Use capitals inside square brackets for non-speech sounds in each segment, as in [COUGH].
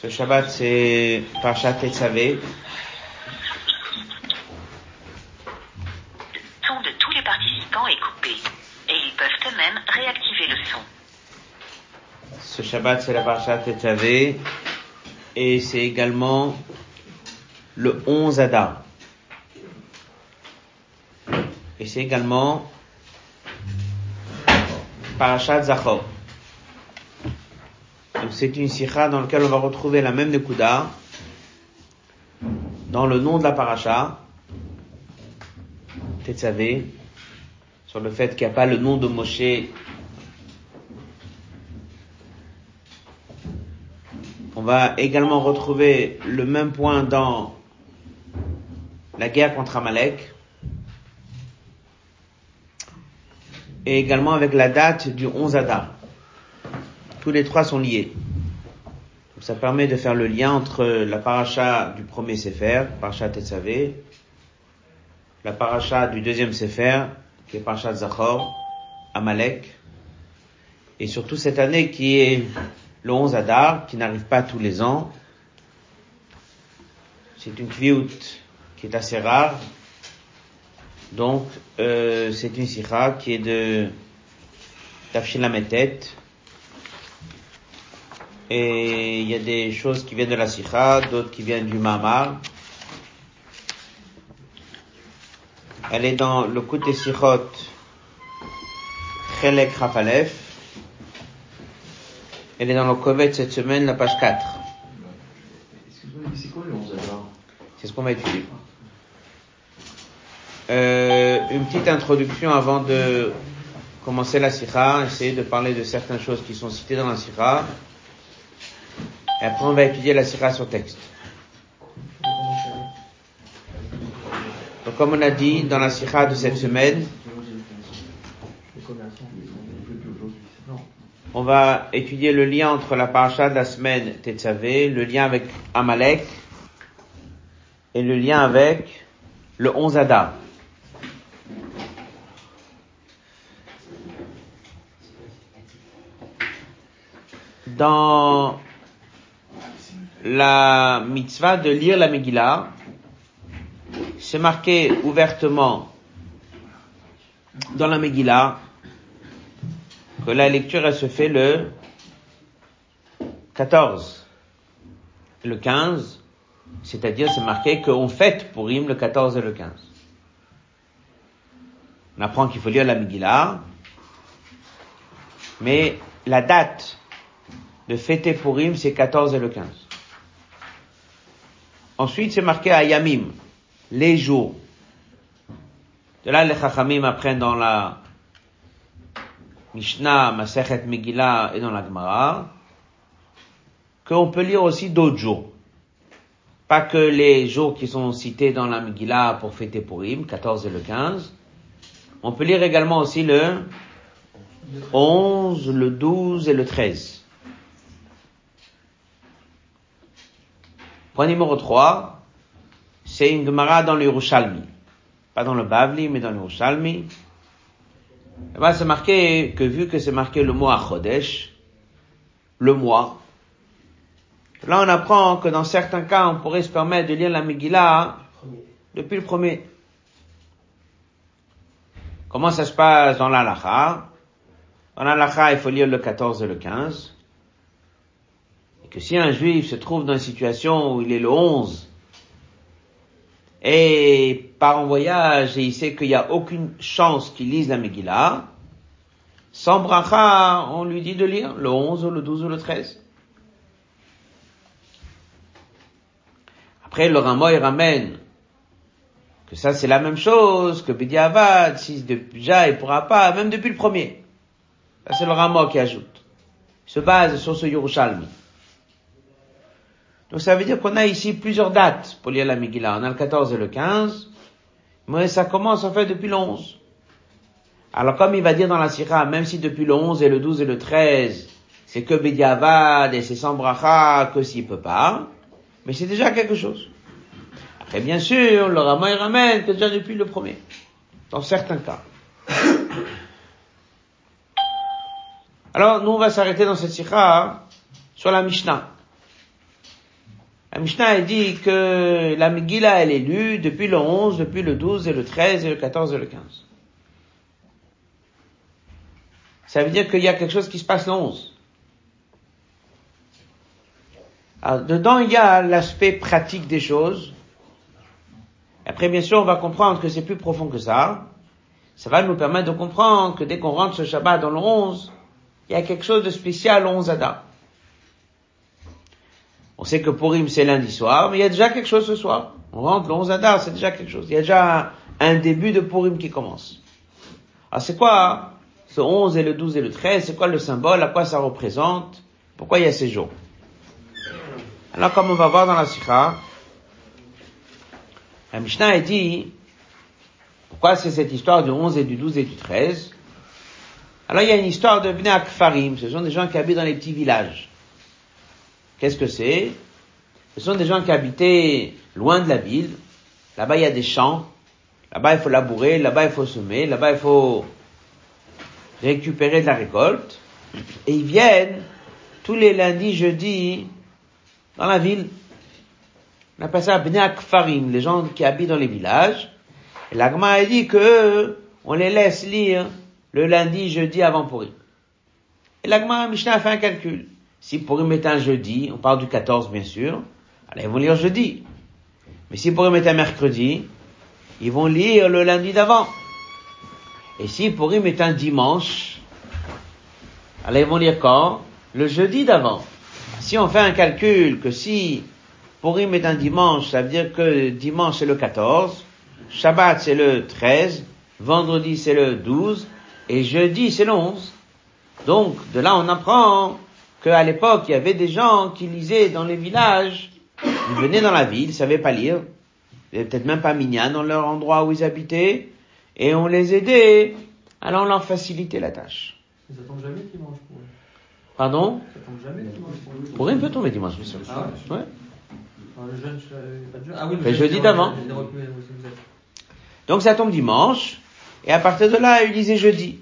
Ce Shabbat, c'est Parashat Tetzavé. Le son de tous les participants est coupé et ils peuvent eux-mêmes réactiver le son. Ce Shabbat, c'est la Parashat Tetzavé. Et c'est également le 11 Adar. Et c'est également Parashat Zachor. C'est une sikha dans laquelle on va retrouver la même Nekuda dans le nom de la paracha, Tetzavé, sur le fait qu'il n'y a pas le nom de Moshe On va également retrouver le même point dans la guerre contre Amalek. Et également avec la date du 11 Adar. Tous les trois sont liés. Ça permet de faire le lien entre la paracha du premier Sefer, paracha Tetzavé, la paracha du deuxième Sefer, qui est paracha Zachor, Amalek, et surtout cette année qui est le 11 Adar, qui n'arrive pas tous les ans. C'est une kviout qui est assez rare. Donc, euh, c'est une sikha qui est de Tafshilametet. Et il y a des choses qui viennent de la sikha, d'autres qui viennent du mamar. Elle est dans le côté sikhot Chelek Rafalef. Elle est dans le Kovet cette semaine, la page 4. Excuse-moi, mais c'est quoi le 11 Adar C'est ce qu'on va étudier. Euh, une petite introduction avant de commencer la sikha, essayer de parler de certaines choses qui sont citées dans la sikha. Et après on va étudier la sikha sur texte. Donc comme on a dit dans la sikha de cette semaine, on va étudier le lien entre la paracha de la semaine Tetzavé, le lien avec Amalek et le lien avec le 11 Adar. Dans la mitzvah de lire la Megillah, c'est marqué ouvertement dans la Megillah que la lecture se fait le 14, le 15, c'est-à-dire c'est marqué qu'on fête pour le 14 et le 15. On apprend qu'il faut lire la Megillah, mais la date de fêter Purim, c'est 14 et le 15. Ensuite, c'est marqué à Yamim, les jours. De là, les Chachamim apprennent dans la Mishnah, Masechet Megillah et dans la Gemara, qu'on peut lire aussi d'autres jours. Pas que les jours qui sont cités dans la Megillah pour fêter Purim, 14 et le 15. On peut lire également aussi le 11, le 12 et le 13. Point numéro 3, c'est une Gemara dans le Yerushalmi. Pas dans le Bavli, mais dans le Yerushalmi. Là-bas, c'est marqué que vu que c'est marqué le mot à le mois, là on apprend que dans certains cas, on pourrait se permettre de lire la Megillah depuis le premier. Comment ça se passe dans l'Alacha Dans l'Alacha, il faut lire le 14 et le 15. Que si un juif se trouve dans une situation où il est le 11, et part en voyage et il sait qu'il n'y a aucune chance qu'il lise la Megillah, sans bracha, on lui dit de lire le 11, le 12 ou le 13. Après, le Ramo, il ramène que ça c'est la même chose, que Bediavad, si déjà il pourra pas, même depuis le premier. Ça c'est le Ramo qui ajoute. Il se base sur ce Yerushalmi. Donc ça veut dire qu'on a ici plusieurs dates pour lire la Megillah. On a le 14 et le 15, mais ça commence en fait depuis le 11. Alors comme il va dire dans la Sira, même si depuis le 11 et le 12 et le 13, c'est que Bediavad et c'est sans bracha, que s'il peut pas, mais c'est déjà quelque chose. Après bien sûr, le Rama il ramène que déjà depuis le premier, dans certains cas. [COUGHS] Alors nous on va s'arrêter dans cette Sira sur la Mishnah. La Mishnah, dit que la Megillah, elle est lue depuis le 11, depuis le 12 et le 13 et le 14 et le 15. Ça veut dire qu'il y a quelque chose qui se passe le 11. Alors, dedans, il y a l'aspect pratique des choses. Après, bien sûr, on va comprendre que c'est plus profond que ça. Ça va nous permettre de comprendre que dès qu'on rentre ce Shabbat dans le 11, il y a quelque chose de spécial au 11 Adar. On sait que Purim c'est lundi soir, mais il y a déjà quelque chose ce soir. On rentre le 11 Adar, c'est déjà quelque chose. Il y a déjà un début de Purim qui commence. Alors c'est quoi ce 11 et le 12 et le 13 C'est quoi le symbole À quoi ça représente? Pourquoi il y a ces jours? Alors comme on va voir dans la Sikha, la Mishnah a dit pourquoi c'est cette histoire du 11 et du 12 et du 13 Alors il y a une histoire de Bnei Akfarim, ce sont des gens qui habitent dans les petits villages. Qu'est-ce que c'est? Ce sont des gens qui habitaient loin de la ville. Là-bas, il y a des champs. Là-bas, il faut labourer. Là-bas, il faut semer. Là-bas, il faut récupérer de la récolte. Et ils viennent tous les lundis, jeudis, dans la ville. On appelle ça Farim, les gens qui habitent dans les villages. Et l'Agma a dit que on les laisse lire le lundi, jeudi avant pourri. Et l'Agma Mishnah a fait un calcul. Si Purim est un jeudi, on parle du 14 bien sûr, alors ils vont lire jeudi. Mais si Purim est un mercredi, ils vont lire le lundi d'avant. Et si Purim est un dimanche, alors ils vont lire quand? Le jeudi d'avant. Si on fait un calcul que si Purim est un dimanche, ça veut dire que dimanche c'est le 14, Shabbat c'est le 13, vendredi c'est le 12, et jeudi c'est le 11. Donc, de là on apprend qu'à l'époque, il y avait des gens qui lisaient dans les villages, ils venaient dans la ville, ils savaient pas lire, ils n'avaient peut-être même pas minyan dans leur endroit où ils habitaient, et on les aidait, alors on leur facilitait la tâche. Ça tombe jamais dimanche pour eux. Pardon? Ça tombe jamais dimanche pour eux. Pour eux, peut tomber dimanche, bien sûr. Ah ouais? Ouais. Ah. Ah oui, Le jeudi d'avant. il. Donc ça tombe dimanche, et à partir de là, il lisait jeudi.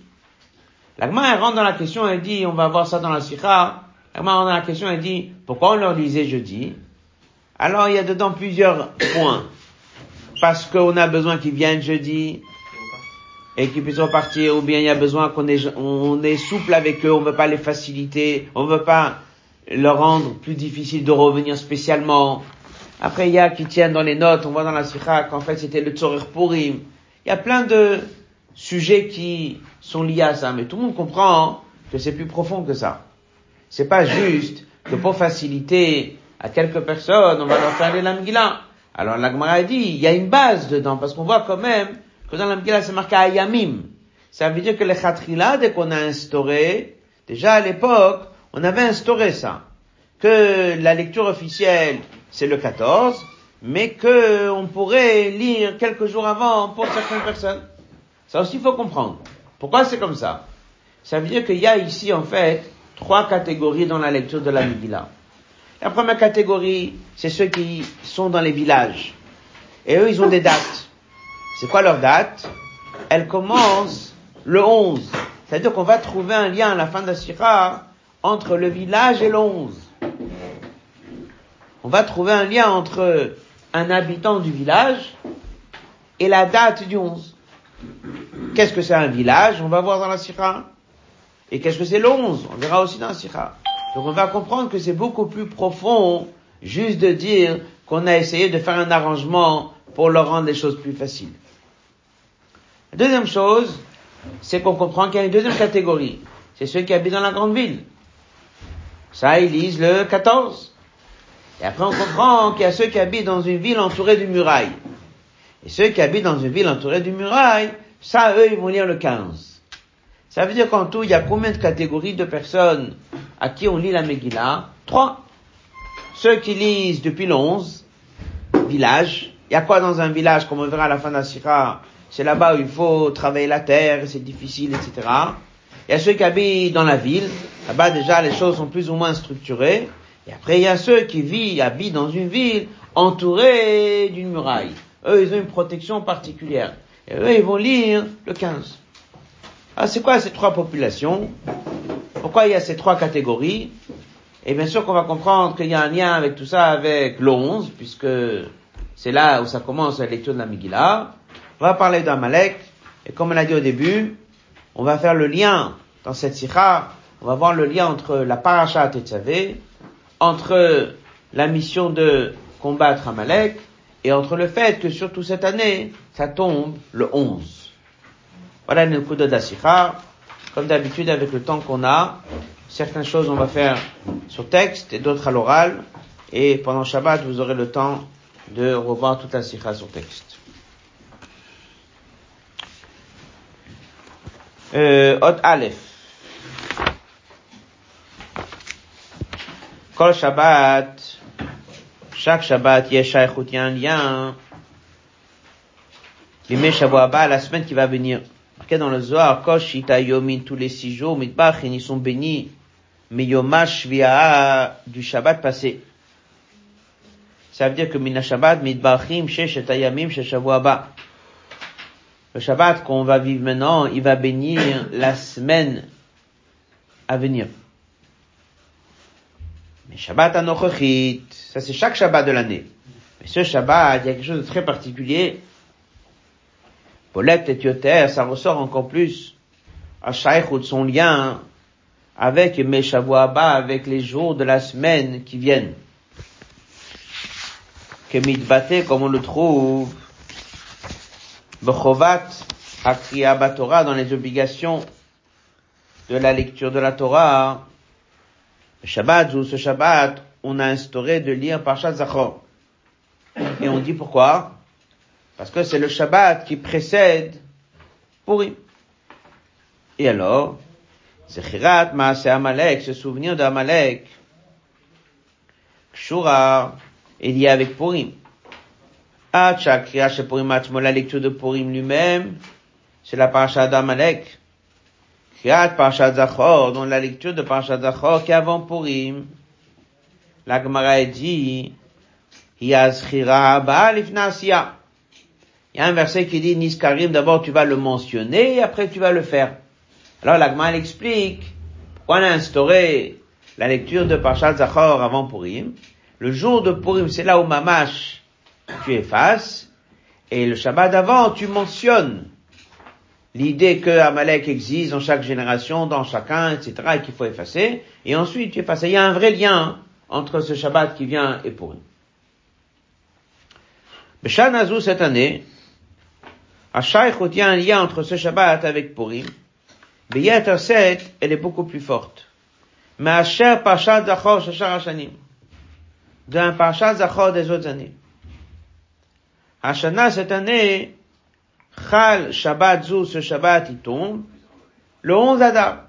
L'agma, elle rentre dans la question, elle dit, on va voir ça dans la sikha, rentre dans la question, elle dit, pourquoi on leur lisait jeudi? Alors il y a dedans plusieurs points. Parce qu'on a besoin qu'ils viennent jeudi, et qu'ils puissent repartir, ou bien il y a besoin qu'on est, on est souple avec eux, on veut pas les faciliter, on veut pas leur rendre plus difficile de revenir spécialement. Après, il y a qui tiennent dans les notes, on voit dans la sikha qu'en fait c'était le Tzorer. Il y a plein de sujets qui sont liés à ça, mais tout le monde comprend que c'est plus profond que ça. C'est pas juste que pour faciliter à quelques personnes, on va leur faire. Alors la Gemara a dit, il y a une base dedans, parce qu'on voit quand même que dans la c'est marqué Ayamim. Ça veut dire que les Khatrila, dès qu'on a instauré, déjà à l'époque, on avait instauré ça. Que la lecture officielle, c'est le 14, mais que on pourrait lire quelques jours avant pour certaines personnes. Ça aussi, il faut comprendre. Pourquoi c'est comme ça? Ça veut dire qu'il y a ici, en fait, trois catégories dans la lecture de la Megillah. La première catégorie, c'est ceux qui sont dans les villages. Et eux, ils ont des dates. C'est quoi leur date? Elle commence le 11. C'est-à-dire qu'on va trouver un lien à la fin de la Sira entre le village et le 11. On va trouver un lien entre un habitant du village et la date du 11. Qu'est-ce que c'est un village? On va voir dans la Sira. Et qu'est-ce que c'est 11 On verra aussi dans la. Donc on va comprendre que c'est beaucoup plus profond juste de dire qu'on a essayé de faire un arrangement pour leur rendre les choses plus faciles. La deuxième chose, c'est qu'on comprend qu'il y a une deuxième catégorie. C'est ceux qui habitent dans la grande ville. Ça, ils lisent le 14. Et après, on comprend qu'il y a ceux qui habitent dans une ville entourée d'une muraille. Et ceux qui habitent dans une ville entourée d'une muraille, ça, eux, ils vont lire le 15. Ça veut dire qu'en tout, il y a combien de catégories de personnes à qui on lit la Megillah? Trois. Ceux qui lisent depuis 11, village. Il y a quoi dans un village, comme on verra à la fin de la Sira C'est là-bas où il faut travailler la terre, c'est difficile, etc. Il y a ceux qui habitent dans la ville. Là-bas, déjà, les choses sont plus ou moins structurées. Et après, il y a ceux qui vivent, habitent dans une ville entourée d'une muraille. Eux, ils ont une protection particulière. Et eux, ils vont lire le 15. Ah, c'est quoi ces trois populations? Pourquoi il y a ces trois catégories? Et bien sûr qu'on va comprendre qu'il y a un lien avec tout ça avec l'11, puisque c'est là où ça commence la lecture de la Megillah. On va parler d'Amalek, et comme on l'a dit au début, on va faire le lien dans cette sikha, on va voir le lien entre la paracha Tetzavé, entre la mission de combattre Amalek, et entre le fait que surtout cette année, ça tombe le 11. Voilà le coup de Dasikha. Comme d'habitude, avec le temps qu'on a, certaines choses on va faire sur texte et d'autres à l'oral. Et pendant Shabbat, vous aurez le temps de revoir toute la sikha sur texte. Euh, Aleph. Kol Shabbat, chaque Shabbat, Yesha il y a un lien. Shavuaba, la semaine qui va venir. Marqué dans le Zohar, Kosh Yomin, tous les six jours, Mitbach, ils sont bénis. Mais Yomash du Shabbat passé. Ça veut dire que Mina Shabbat, Mitbachim, Shesh Ayamim, Sheshavuaba. Le Shabbat qu'on va vivre maintenant, il va bénir la semaine à venir. Mais Shabbat Anochochit, ça c'est chaque Shabbat de l'année. Mais ce Shabbat, il y a quelque chose de très particulier. Paulette et ça ressort encore plus à de son lien avec Meshavuaba, avec les jours de la semaine qui viennent. Que mitbate, comme on le trouve, Bechovat, Akriya Torah, dans les obligations de la lecture de la Torah, Shabbat, ou ce Shabbat, on a instauré de lire Parshat Zachor. Et on dit pourquoi? Parce que c'est le Shabbat qui précède Purim. Et alors, Zechirat Maase Amalek, ce souvenir d'Amalek, Kshura, est lié avec Purim. Ah, Purim la lecture de Purim lui-même, c'est la Parashat d'Amalek. Kriyat Parashat Zachor, dont la lecture de Parashat Zachor qui est avant Purim. La Gemara dit, il y a un verset qui dit, Niskarim, d'abord tu vas le mentionner et après tu vas le faire. Alors la Gemara explique pourquoi on a instauré la lecture de Parashat Zachor avant Purim. Le jour de Purim, c'est là où Mamash, tu effaces. Et le Shabbat d'avant, tu mentionnes l'idée que Amalek existe dans chaque génération, dans chacun, etc., et qu'il faut effacer, et ensuite tu effaces. Il y a un vrai lien entre ce Shabbat qui vient et Purim. Azou, cette année, à il y un lien entre ce Shabbat avec Purim. Beyeter 7, elle est beaucoup plus forte. Mais Asher Pashat Zachor Shashar Hashanim. D'un Pashat Zachor des autres années. Hashana, cette année, Chal Shabbat Zou, ce Shabbat, il tombe, le 11 Adar.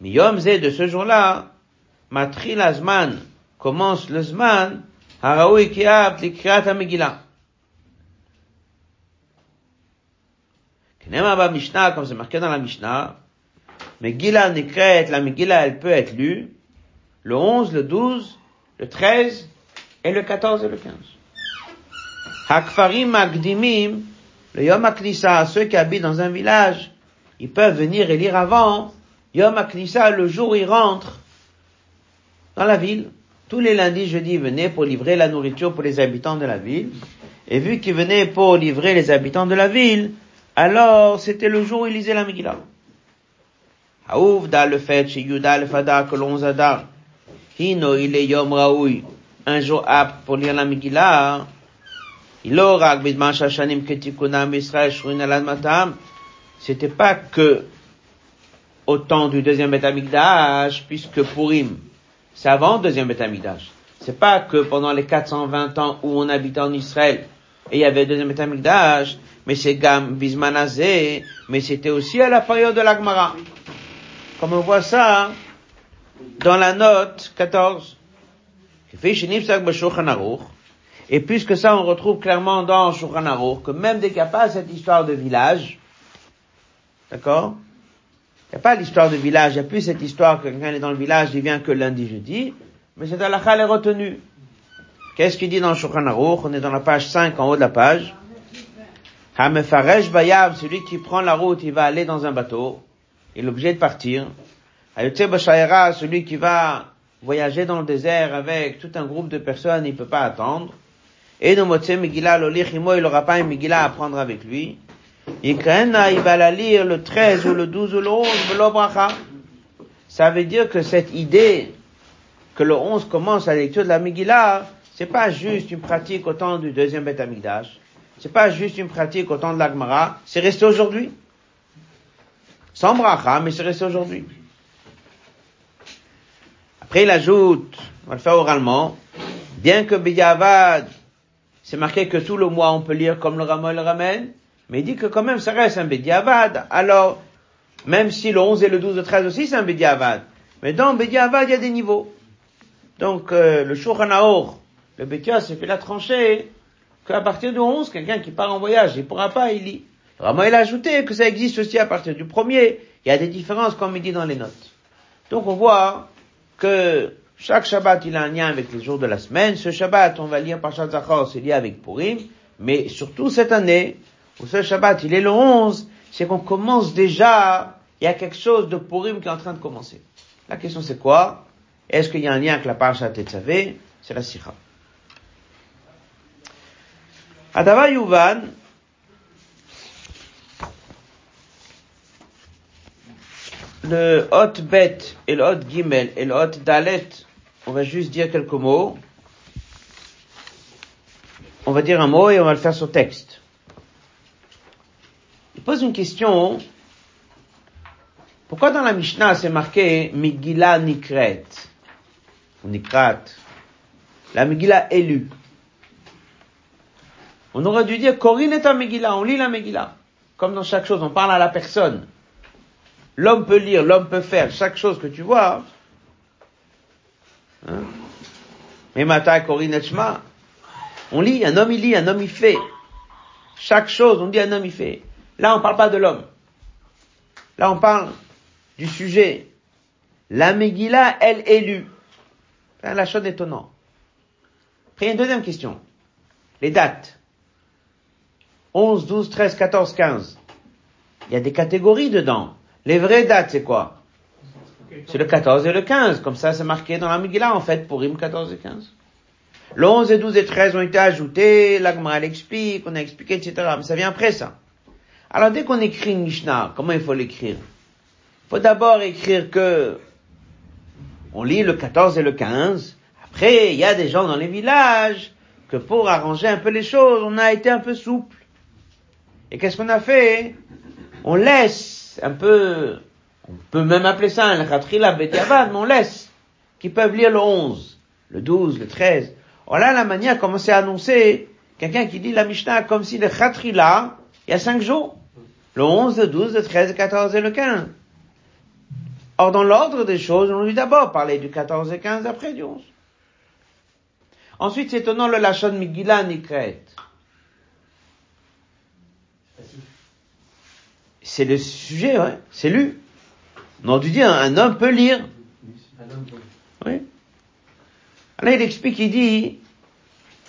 Miyom Zé, de ce jour-là, Matril Azman, commence le Zman, Haraoui Kiab, Likriat HaMegillah. Mishnah, comme c'est marqué dans la Mishnah, Megillah Nikret, la Megillah, elle peut être lue, le 11, le 12, le 13, et le 14 et le 15. Hakfarim Magdimim, le Yom HaKnissa, ceux qui habitent dans un village, ils peuvent venir et lire avant. Yom HaKnissa, le jour où ils rentrent dans la ville. Tous les lundis, jeudi, ils venaient pour livrer la nourriture pour les habitants de la ville. Et vu qu'ils venaient pour livrer les habitants de la ville, alors c'était le jour où ils lisaient la Megillah. Haouf da le fait chez Yuda le Fada que l'on zada. Hino il est Yom Raoui. Un jour apte pour lire la Megillah. C'était pas que au temps du deuxième Betamikdash, puisque Purim, c'est avant le deuxième Betamikdash. C'est pas que pendant les 420 ans où on habitait en Israël, et il y avait le deuxième Betamikdash, mais c'est Gam Bismanazé, mais c'était aussi à la période de l'Agmara. Comme on voit ça, dans la note 14. Et puisque ça, on retrouve clairement dans Shulchan que même dès qu'il n'y a pas cette histoire de village, d'accord? Il n'y a pas l'histoire de village, il n'y a plus cette histoire que quelqu'un est dans le village, il vient que lundi, jeudi, mais cette halakha est retenue. Qu'est-ce qu'il dit dans Shulchan Aruch? On est dans la page 5, en haut de la page. Hamefaresh Bayav, celui qui prend la route, il va aller dans un bateau, il est obligé de partir. Ayotse Bashaira, celui qui va voyager dans le désert avec tout un groupe de personnes, il peut pas attendre. Et no Motse Megillah Lolichimo, il aura pas une Megillah à prendre avec lui. Yikrena, il va la lire le 13 ou le 12 ou le 11, Velo Bracha. Ça veut dire que cette idée que le 11 commence la lecture de la Megillah, c'est pas juste une pratique au temps du deuxième Beth Amikdash. C'est pas juste une pratique au temps de l'Agmara. C'est resté aujourd'hui. Sans bracha, mais c'est resté aujourd'hui. Après, il ajoute, on va le faire oralement, bien que Biyavad, c'est marqué que tout le mois on peut lire comme le Rama le ramène, mais il dit que quand même ça reste un Bediavad. Alors, même si le 11 et le 12 et le 13 aussi c'est un Bediavad. Mais dans Bediavad, il y a des niveaux. Donc, euh, le Shulchan le Betia s'est fait la tranchée qu'à partir du 11, quelqu'un qui part en voyage, il pourra pas, il lit. Vraiment, il a ajouté que ça existe aussi à partir du premier. Il y a des différences, comme il dit dans les notes. Donc, on voit que chaque Shabbat, il a un lien avec les jours de la semaine. Ce Shabbat, on va lire par Zachor, c'est lié avec Purim. Mais surtout cette année, où ce Shabbat, il est le 11, c'est qu'on commence déjà, il y a quelque chose de Purim qui est en train de commencer. La question c'est quoi? Est-ce qu'il y a un lien avec la Parashat Tetzavé C'est la Sikha. Adava Yuvan, le hot bet et le hot gimel et le hot dalet, on va juste dire quelques mots. On va dire un mot et on va le faire sur texte. Il pose une question. Pourquoi dans la Mishnah c'est marqué Megillah Nikret? Nikrat La Megillah élue. On aurait dû dire Corinne est un Megillah, on lit la Megillah. Comme dans chaque chose, on parle à la personne. L'homme peut lire, l'homme peut faire chaque chose que tu vois. Hein? Mais Mata Corinne Shma. On lit, un homme il lit, un homme il fait. Chaque chose, on dit un homme il fait. Là, on parle pas de l'homme. Là, on parle du sujet. La Megillah, elle est lue. C'est la chose étonnante. Après, une deuxième question. Les dates. 11, 12, 13, 14, 15. Il y a des catégories dedans. Les vraies dates, c'est quoi? C'est le 14 et le 15. Comme ça, c'est marqué dans la Megillah, en fait, pour Rim 14 et 15. Le 11 et 12 et 13 ont été ajoutés, l'Agma explique, on a expliqué, etc. Mais ça vient après ça. Alors dès qu'on écrit une Mishnah, comment il faut l'écrire? Il faut d'abord écrire que on lit le 14 et le 15. Après, il y a des gens dans les villages que pour arranger un peu les choses, on a été un peu souple. Et qu'est-ce qu'on a fait? On laisse un peu, on peut même appeler ça un khatrila betiavad, mais on laisse, qui peuvent lire le 11, le 12, le 13. Voilà la manière comment c'est annoncé quelqu'un qui dit la Mishnah comme si le khatrila, il y a cinq jours. Le 11, le 12, le 13, le 14 et le 15. Or, dans l'ordre des choses, on lui d'abord parler du 14 et 15 après du 11. Ensuite, c'est étonnant le Lachon Migila Nikret. C'est le sujet, ouais. C'est lu. On aurait dû dire, un homme peut lire. Oui. Alors il explique, il dit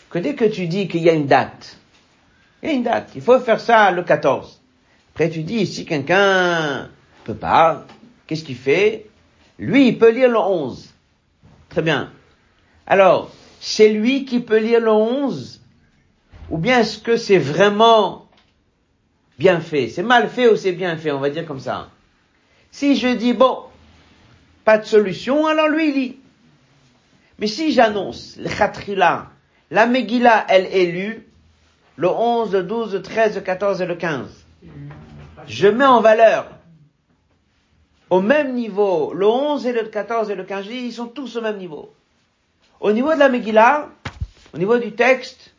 que dès que tu dis qu'il y a une date, il y a une date, il faut faire ça le 14. Après tu dis, si quelqu'un peut pas, qu'est-ce qu'il fait? Lui, il peut lire le 11. Très bien. Alors, c'est lui qui peut lire le 11 Ou bien est-ce que c'est vraiment bien fait C'est mal fait ou c'est bien fait On va dire comme ça. Si je dis, bon, pas de solution, alors lui, il lit. Mais si j'annonce le Khatrila, la Megillah, elle est lue, le 11, le 12, le 13, le 14 et le 15, je mets en valeur au même niveau, le 11 et le 14 et le 15, ils sont tous au même niveau. Au niveau de la Megillah, au niveau du texte,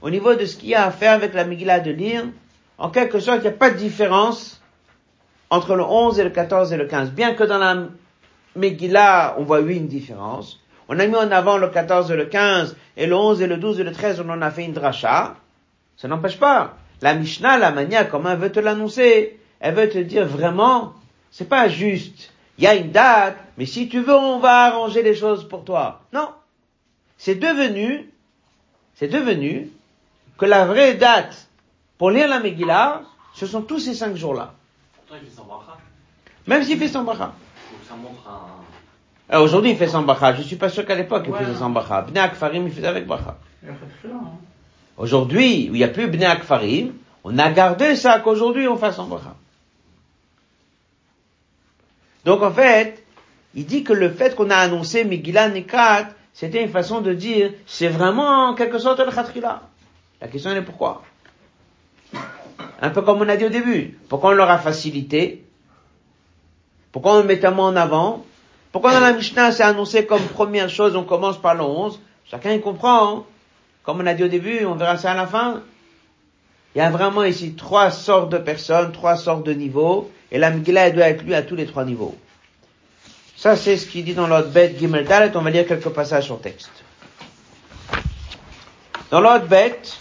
au niveau de ce qu'il y a à faire avec la Megillah de lire, en quelque sorte, il n'y a pas de différence entre le 11 et le 14 et le 15. Bien que dans la Megillah, on voit oui une différence. On a mis en avant le 14 et le 15, et le 11 et le 12 et le 13, on en a fait une dracha. Ça n'empêche pas. La Mishnah, la manière comment elle veut te l'annoncer, elle veut te dire vraiment, c'est pas juste, il y a une date, mais si tu veux, on va arranger les choses pour toi. Non. C'est devenu, c'est devenu que la vraie date pour lire la Megillah, ce sont tous ces cinq jours-là. Même s'il fait sans bracha. Un... Alors, Aujourd'hui, il fait sans bracha. Je suis pas sûr qu'à l'époque, il faisait sans bracha. Bnei Akfarim, il faisait avec bracha. Hein. Aujourd'hui, où il n'y a plus Bnei Akfarim, on a gardé ça qu'aujourd'hui on fasse en bracha. Donc en fait, il dit que le fait qu'on a annoncé Megillah Nikrat, c'était une façon de dire, c'est vraiment en quelque sorte le Khatrila. La question est pourquoi? Un peu comme on a dit au début. Pourquoi on leur a facilité? Pourquoi on met tellement en avant? Pourquoi dans la Mishnah c'est annoncé comme première chose, on commence par le 11 Chacun y comprend. hein. Comme on a dit au début, on verra ça à la fin. Il y a vraiment ici trois sortes de personnes, trois sortes de niveaux, et la Megillah doit être lue à tous les trois niveaux. Ça, c'est ce qu'il dit dans l'autre bête Gimel Dalet, on va lire quelques passages sur texte. Dans l'autre bête,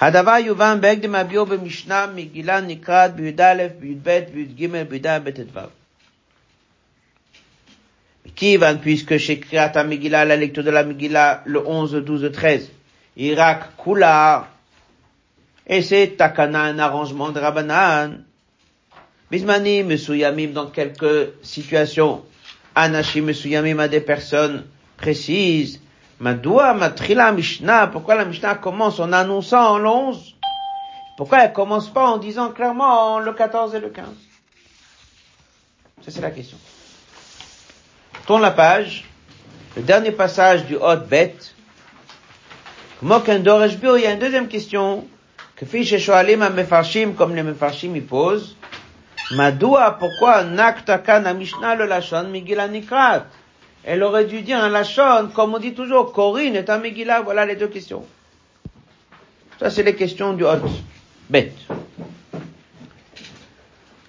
הדבר יובן בהקדם הביאו במשנה מגילה נקראת בי"א, בי"ב, בי"ג, בי"ד, בט"ו. מכיוון, puisque chez Kriyat Megillah, la lecture de la Megillah, le 11, 12, 13, Irak Kula, et c'est Takana, un arrangement de Rabbanan, Bismani, Mesuyamim, dans quelques situations, Anashim, Mesuyamim, à des personnes précises, Madoua, Matrila, Mishnah, pourquoi la Mishnah commence en annonçant le 11? Pourquoi elle commence pas en disant clairement le 14 et le 15? Ça, c'est la question. Tourne la page, le dernier passage du Hot Bet, il y a une deuxième question, que fiche Shoalim Mefarshim, comme les Mefarshim y posent. Madoua, pourquoi Naktaka na Mishnah le Lashon Megillah Nikrat? Elle aurait dû dire un Lashon, comme on dit toujours, Corinne est un Megillah, voilà les deux questions. Ça, c'est les questions du Hot Bet.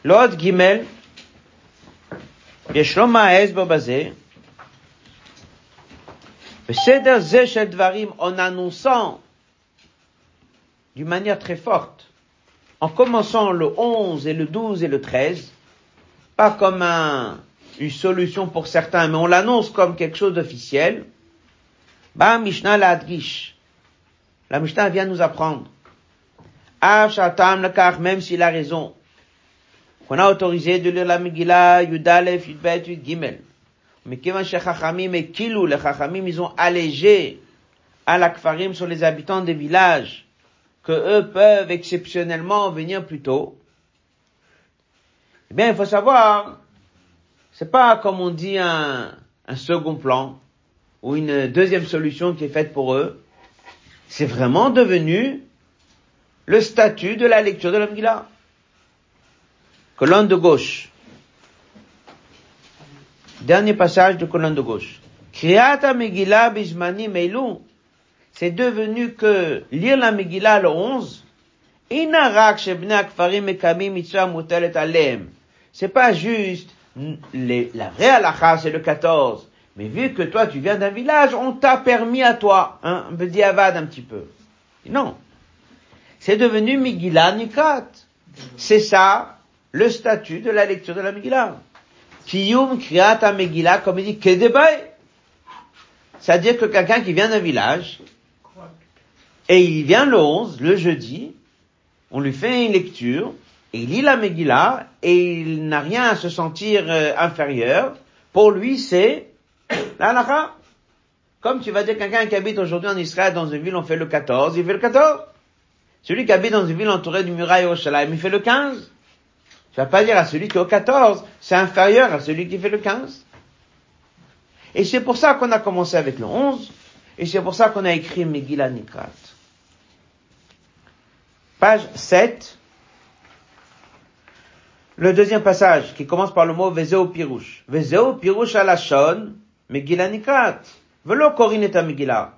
Le Hot Gimel, יש לו מעז בו בזה, בסדר זה של דברים, en annonçant d'une manière très forte, en commençant le 11 et le 12 et le 13, pas comme un, une solution pour certains, mais on l'annonce comme quelque chose d'officiel, bah, Mishnah la adgish. La Mishnah vient nous apprendre. Av shatam lekach, même s'il a raison, qu'on a autorisé de lire la Megillah, Yudalef, Yudbet, Yud Gimel. Mais Kivan Chachamim et Kilou, les Chachamim, ils ont allégé à l'Akfarim sur les habitants des villages, que eux peuvent exceptionnellement venir plus tôt. Eh bien, il faut savoir, c'est pas comme on dit un, second plan, ou une deuxième solution qui est faite pour eux. C'est vraiment devenu le statut de la lecture de la Megillah colonne de gauche. Dernier passage de colonne de gauche. Kriyata Megillah Bishmani Meilou. C'est devenu que lire la Megillah le 11, Inarak. C'est pas juste la vraie halakha, c'est le 14. Mais vu que toi tu viens d'un village, on t'a permis à toi, hein, un petit avad un petit peu. Non. C'est devenu Megillah Nikrat. C'est ça, le statut de la lecture de la Megillah. Kiyum Kriyat Megillah, comme il dit, Kedebay. C'est-à-dire que quelqu'un qui vient d'un village, et il vient le 11, le jeudi, on lui fait une lecture, il lit la Megillah, et il n'a rien à se sentir euh, inférieur. Pour lui, c'est la halakha. Comme tu vas dire quelqu'un qui habite aujourd'hui en Israël dans une ville, on fait le 14, il fait le 14. Celui qui habite dans une ville entourée du muraille au Shalaim, il fait le 15. Tu vas pas dire à celui qui est au 14, c'est inférieur à celui qui fait le 15. Et c'est pour ça qu'on a commencé avec le 11, et c'est pour ça qu'on a écrit Megillah Nikrat. Page 7. Le deuxième passage, qui commence par le mot Vezeo Pirouche. Vezeo Pirouche alashon, Megillah Nikrat. Velo Korin et Megillah.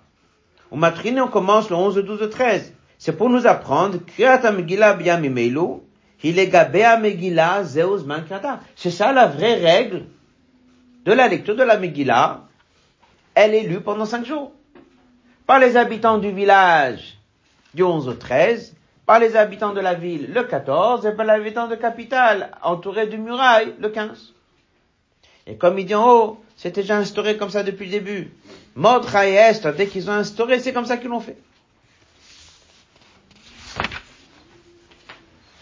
Au matriné, on commence le 11, 12, 13. C'est pour nous apprendre, Kriyat Megillah biyamimeilu, Hilegabea Megillah Zeus Mankrata. C'est ça la vraie règle de la lecture de la Megillah. Elle est lue pendant cinq jours. Par les habitants du village du 11 au 13, par les habitants de la ville le 14 et par les habitants de capitale entourés de murailles le 15. Et comme il dit en haut, c'est déjà instauré comme ça depuis le début. Motra et Est, dès qu'ils ont instauré, c'est comme ça qu'ils l'ont fait.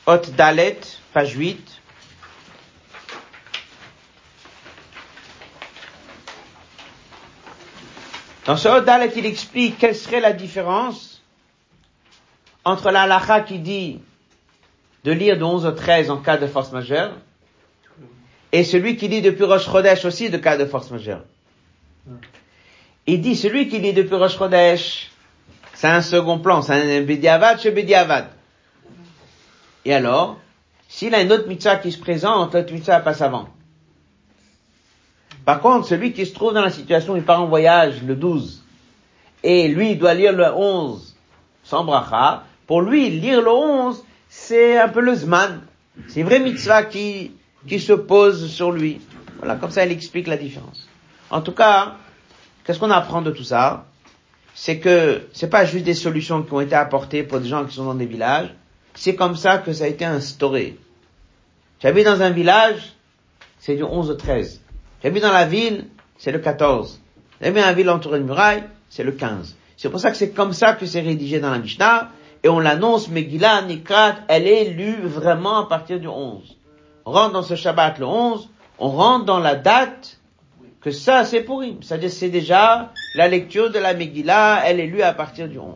Hot Dalet, page 8. Dans ce Hot Dalet, il explique quelle serait la différence entre la halakha qui dit de lire de 11 au 13 en cas de force majeure et celui qui dit depuis Rosh Chodesh aussi de cas de force majeure. Il dit celui qui dit depuis Rosh Chodesh, c'est un second plan, c'est un Bediavad chez Bediavad. Et alors, s'il a une autre mitzvah qui se présente, l'autre mitzvah passe avant. Par contre, celui qui se trouve dans la situation, il part en voyage le 12, et lui doit lire le 11 sans bracha, pour lui, lire le 11, c'est un peu le zman. C'est une vraie mitzvah qui, qui se pose sur lui. Voilà, comme ça, elle explique la différence. En tout cas, qu'est-ce qu'on apprend de tout ça? C'est que c'est pas juste des solutions qui ont été apportées pour des gens qui sont dans des villages. C'est comme ça que ça a été instauré. J'habite dans un village, c'est du 11 au 13. J'habite dans la ville, c'est le 14. J'habite dans la ville entourée de murailles, c'est le 15. C'est pour ça que c'est comme ça que c'est rédigé dans la Mishnah, et on l'annonce, Megillah, Nikrat, elle est lue vraiment à partir du 11. On rentre dans ce Shabbat le 11, on rentre dans la date que ça c'est pourri. C'est-à-dire c'est déjà la lecture de la Megillah, elle est lue à partir du 11.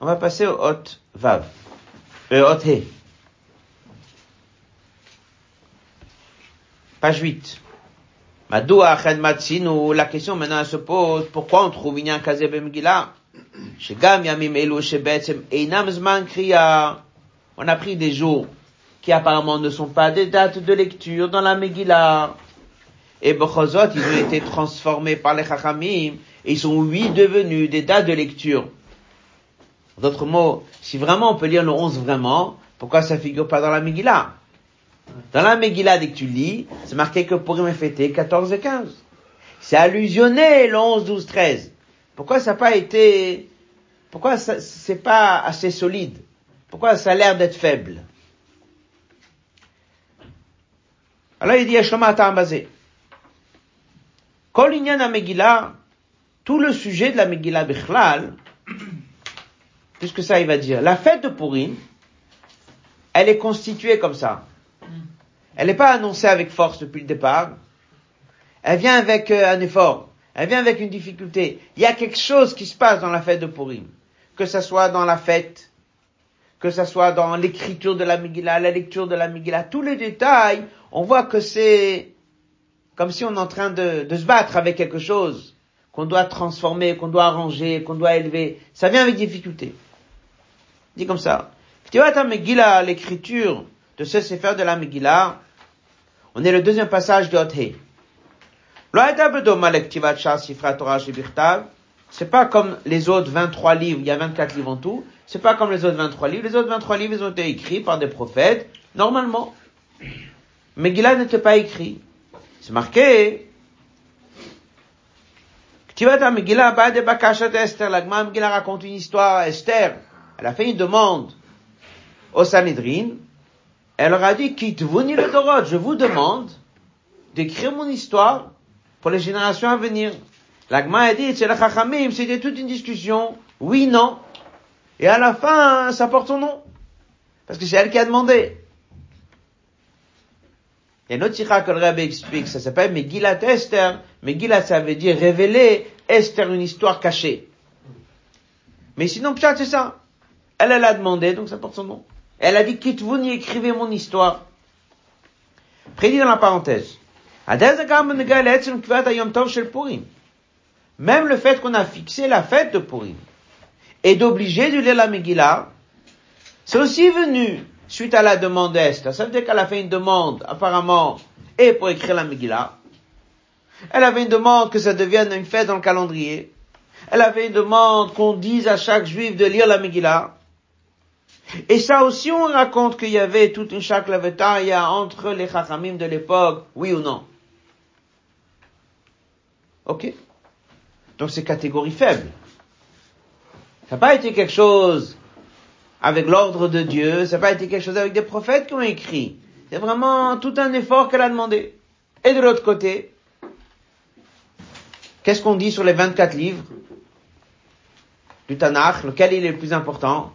On va passer au Hot Vav. Euh, Hot He. Page 8. La question maintenant se pose, pourquoi on trouve Inyan Zman Kriya. On a pris des jours qui apparemment ne sont pas des dates de lecture dans la Megillah. Et Bechozot, ils ont été transformés par les Chachamim, et ils sont oui devenus des dates de lecture. D'autres mots, si vraiment on peut lire le 11 vraiment, pourquoi ça figure pas dans la Megillah? Dans la Megillah, dès que tu lis, c'est marqué que pour est fêté 14 et 15. C'est allusionné le 11, 12, 13. Pourquoi ça n'a pas été, pourquoi c'est pas assez solide? Pourquoi ça a l'air d'être faible? Alors il dit Megillah, tout le sujet de la Megillah Bichlal, puisque [COUGHS] ça il va dire, la fête de Purim, elle est constituée comme ça. Elle n'est pas annoncée avec force depuis le départ. Elle vient avec euh, un effort. Elle vient avec une difficulté. Il y a quelque chose qui se passe dans la fête de Purim. Que ce soit dans la fête, que ce soit dans l'écriture de la Megillah, la lecture de la Megillah, tous les détails, on voit que c'est comme si on est en train de, se battre avec quelque chose qu'on doit transformer, qu'on doit arranger, qu'on doit élever. Ça vient avec difficulté. Dit comme ça. Tu vois, ta Megillah, l'écriture de ce Sefer de la Megillah, on est le deuxième passage de Hothé. C'est pas comme les autres 23 livres, il y a 24 livres en tout, c'est pas comme les autres 23 livres. Les autres 23 livres, ils ont été écrits par des prophètes, normalement. Megillah n'était pas écrit. C'est marqué. Megillah raconte une histoire à Esther. Elle a fait une demande au Sanhedrin. Elle leur a dit, quitte vous ni le Dorot, je vous demande d'écrire mon histoire pour les générations à venir. L'agma a dit, c'est la Chachamim, c'était toute une discussion. Oui, non. Et à la fin, ça porte son nom. Parce que c'est elle qui a demandé. Autre sikha que le Rabbi explique, ça s'appelle Megillat Esther. Megillat, ça veut dire révéler Esther, une histoire cachée. Mais sinon, peut c'est ça. Elle, elle a demandé, donc ça porte son nom. Elle a dit, quitte vous n'y écrivez mon histoire. Prédit dans la parenthèse. Même le fait qu'on a fixé la fête de Purim et d'obliger de lire la Megillah, c'est aussi venu suite à la demande d'Esther. Ça veut dire qu'elle a fait une demande, apparemment, et pour écrire la Megillah. Elle avait une demande que ça devienne une fête dans le calendrier. Elle avait une demande qu'on dise à chaque juif de lire la Megillah. Et ça aussi, on raconte qu'il y avait toute une chaklavetaria entre les chachamim de l'époque, oui ou non? Ok Donc c'est catégorie faible. Ça n'a pas été quelque chose avec l'ordre de Dieu, ça n'a pas été quelque chose avec des prophètes qui ont écrit. C'est vraiment tout un effort qu'elle a demandé. Et de l'autre côté, qu'est-ce qu'on dit sur les 24 livres du Tanakh, lequel est le plus important?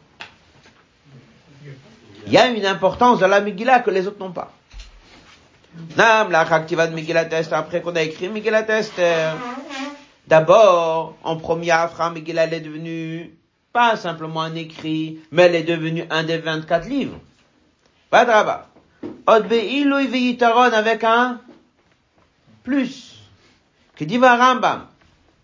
Il y a une importance dans la Megillah que les autres n'ont pas. Nam, la de Megillat Esther, après qu'on a écrit Megillat Esther. D'abord, en premier Afra, Megillah est devenu pas simplement un écrit, mais elle est devenue un des 24 livres. Pas de rabat. avec un plus. Que dit Rambam?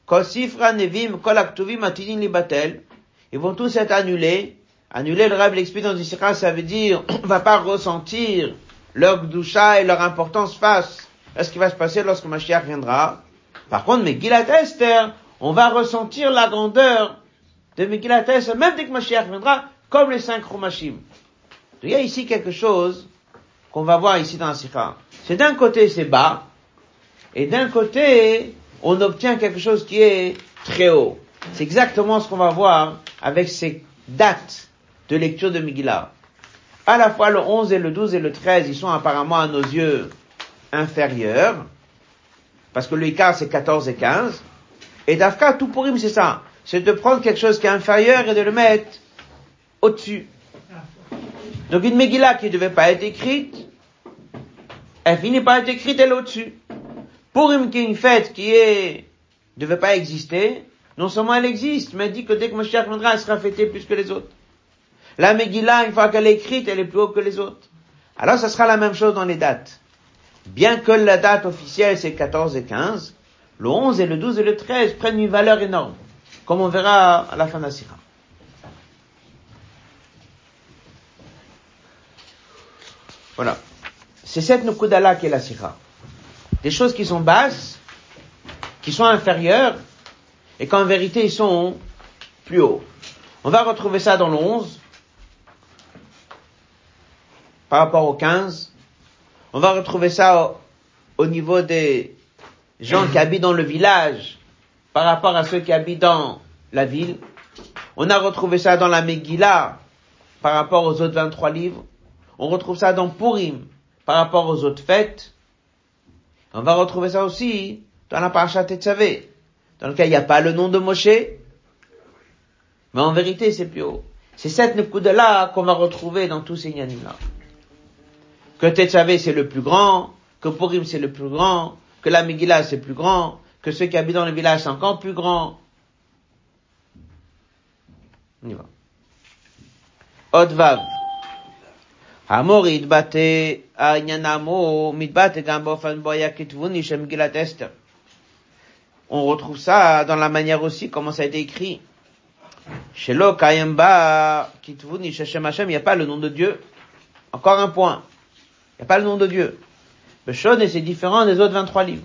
Kol sifra nevim, kol aktuvim atidin libatel. Ils vont tous être annulés. Annuler, le rêve l'explique dans du ça veut dire, [CLEARS THROAT] on va pas ressentir leur doucha et leur importance face à ce qui va se passer lorsque Mashiach viendra. Par contre, Megillat Esther, on va ressentir la grandeur de Megillat Esther, même dès que Mashiach viendra, comme les cinq Chumashim. Il y a ici quelque chose qu'on va voir ici dans la Sikha. C'est d'un côté c'est bas, et d'un côté, on obtient quelque chose qui est très haut. C'est exactement ce qu'on va voir avec ces dates de lecture de Megillah. À la fois le 11 et le 12 et le 13, ils sont apparemment à nos yeux inférieurs, parce que le Icar c'est 14 et 15, et Dafka, tout pour c'est ça, c'est de prendre quelque chose qui est inférieur et de le mettre au-dessus. Donc une Megillah qui ne devait pas être écrite, elle finit par être écrite, elle est au-dessus. Pour une, une fête qui est, ne devait pas exister, non seulement elle existe, mais elle dit que dès que Mashiach viendra, elle sera fêtée plus que les autres. La Megillah, une fois qu'elle est écrite, elle est plus haute que les autres. Alors ça sera la même chose dans les dates. Bien que la date officielle c'est 14 et 15, le 11 et le 12 et le 13 prennent une valeur énorme, comme on verra à la fin de la Sira. Voilà. C'est cette Nukudala qui est la Sira. Des choses qui sont basses, qui sont inférieures, et qu'en vérité ils sont plus hauts. On va retrouver ça dans le 11, par rapport au 15. On va retrouver ça au, niveau des gens qui habitent dans le village par rapport à ceux qui habitent dans la ville. On a retrouvé ça dans la Megillah par rapport aux autres 23 livres. On retrouve ça dans Purim par rapport aux autres fêtes. On va retrouver ça aussi dans la Parashat Tetzavé, dans lequel il n'y a pas le nom de Moshe, mais en vérité c'est plus haut. C'est cette Nekuda-là qu'on va retrouver dans tous ces yanim-là que Tetzavé c'est le plus grand, que Purim c'est le plus grand, que la Megillah c'est plus grand, que ceux qui habitent dans le village sont encore plus grands. On y va. Odvav. Hamor yitbate העניין מתבטא גם באופן בו היה כתבוני של מגילת אסתר. On retrouve ça dans la manière aussi comment ça a été écrit. Shelo kayemba kitvuni sheshem Hashem, il n'y a pas le nom de Dieu. Encore un point n'y a pas le nom de Dieu. Le Shon, c'est différent des autres 23 livres.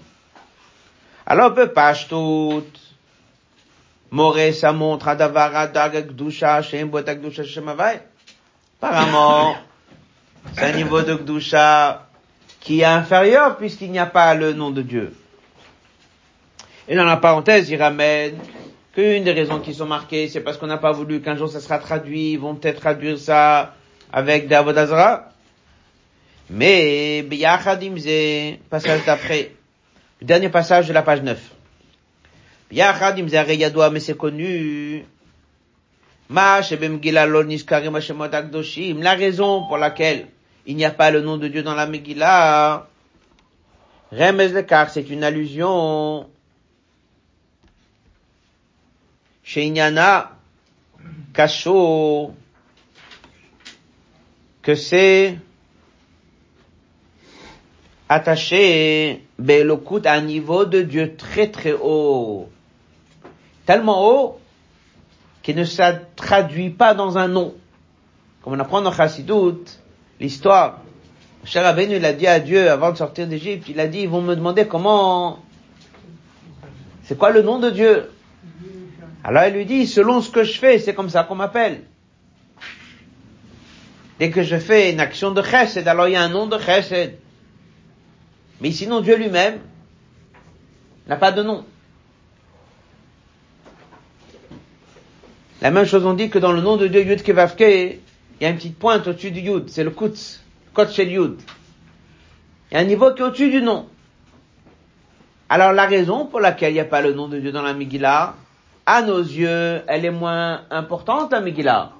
Alors, peu tout. Moré, ça montre Adavara, Gdusha, Shem, Botak, Gdusha, Shemavai. Apparemment, c'est un niveau de Gdusha qui est inférieur puisqu'il n'y a pas le nom de Dieu. Et dans la parenthèse, il ramène qu'une des raisons qui sont marquées, c'est parce qu'on n'a pas voulu qu'un jour ça sera traduit, ils vont peut-être traduire ça avec Davodazra. Mais, Biyachadim, c'est passage d'après. Le dernier passage de la page 9. Biyachadim, Yadoua, mais c'est connu. La raison pour laquelle il n'y a pas le nom de Dieu dans la Megillah, Remez le car c'est une allusion. Chez Inyana, Kasho, que c'est attaché Belokut à un niveau de Dieu très très haut. Tellement haut qu'il ne se traduit pas dans un nom. Comme on apprend dans Chassidut, l'histoire. Cher Rabbeinu, il a dit à Dieu avant de sortir d'Égypte, il a dit, ils vont me demander comment, c'est quoi le nom de Dieu? Alors il lui dit, selon ce que je fais, c'est comme ça qu'on m'appelle. Dès que je fais une action de chesed, alors il y a un nom de chesed. Mais sinon, Dieu lui-même n'a pas de nom. La même chose on dit que dans le nom de Dieu Yud Kevavke, il y a une petite pointe au-dessus du Yud, c'est le Kutz, Kotz Shel Yud. Il y a un niveau qui est au-dessus du nom. Alors la raison pour laquelle il n'y a pas le nom de Dieu dans la Megillah, à nos yeux, elle est moins importante, la Megillah.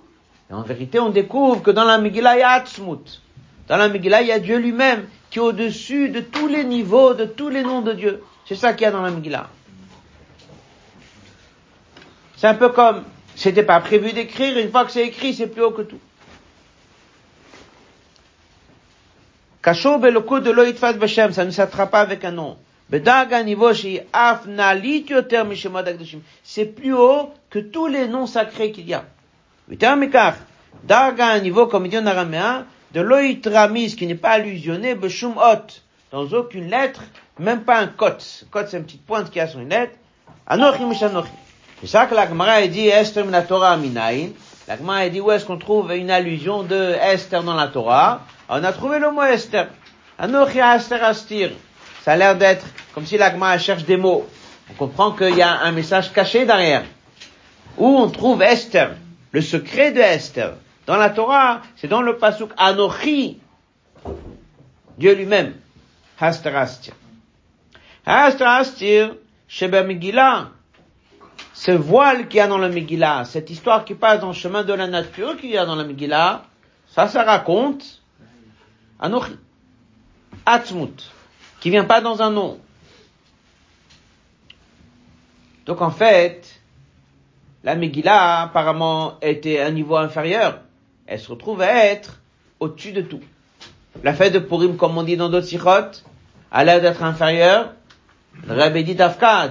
Et en vérité, on découvre que dans la Megillah, il y a Atzmut. Dans la Megillah, il y a Dieu lui-même qui est au-dessus de tous les niveaux, de tous les noms de Dieu. C'est ça qu'il y a dans la Megillah. C'est un peu comme, c'était pas prévu d'écrire, une fois que c'est écrit, c'est plus haut que tout. Kasho beloko de loitfas b'shem, ça ne s'attrape pas avec un nom. C'est plus haut que tous les noms sacrés qu'il y a. Daga niveau, comme il dit en araméen, de loitramis, qui n'est pas allusionné, b'shum hot, dans aucune lettre, même pas un kot. Kot, c'est une petite pointe qui a sur une lettre. Anochi mishanochi. C'est ça que la Gemara dit Esther la Torah minayin. La Gemara dit où est-ce qu'on trouve une allusion de Esther dans la Torah? On a trouvé le mot Esther. Anochi Esther Astir. Ça a l'air d'être comme si la Gemara cherche des mots. On comprend qu'il y a un message caché derrière. Où on trouve Esther, le secret de Esther. Dans la Torah, c'est dans le pasuk Anochi. Dieu lui-même. Esther Astir. Esther Astir, Sheba Megillah ce voile qu'il y a dans la Megillah, cette histoire qui passe dans le chemin de la nature qu'il y a dans la Megillah, ça, ça raconte Anochi, Atzmut, qui vient pas dans un nom. Donc en fait, la Megillah apparemment était à un niveau inférieur. Elle se retrouve à être au-dessus de tout. La fête de Purim, comme on dit dans d'autres sikhot, a l'air d'être inférieure. Le Rabbi dit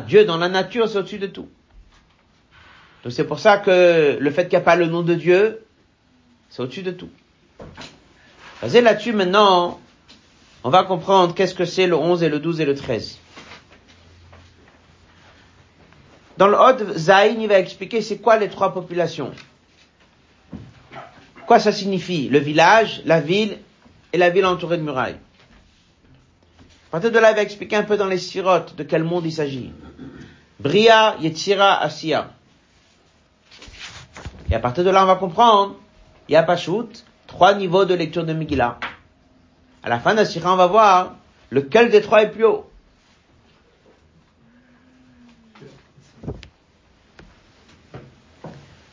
Dieu dans la nature, c'est au-dessus de tout. Donc c'est pour ça que le fait qu'il n'y a pas le nom de Dieu, c'est au-dessus de tout. Basé là-dessus maintenant, on va comprendre qu'est-ce que c'est le 11 et le 12 et le 13. Dans le Hod, Zayn, il va expliquer c'est quoi les trois populations. Quoi ça signifie? Le village, la ville et la ville entourée de murailles. À partir de là, il va expliquer un peu dans les sirotes de quel monde il s'agit. Bria, Yetzira, Asiya. Et à partir de là, on va comprendre, il trois niveaux de lecture de Megillah. À la fin de la Sira, on va voir lequel des trois est plus haut.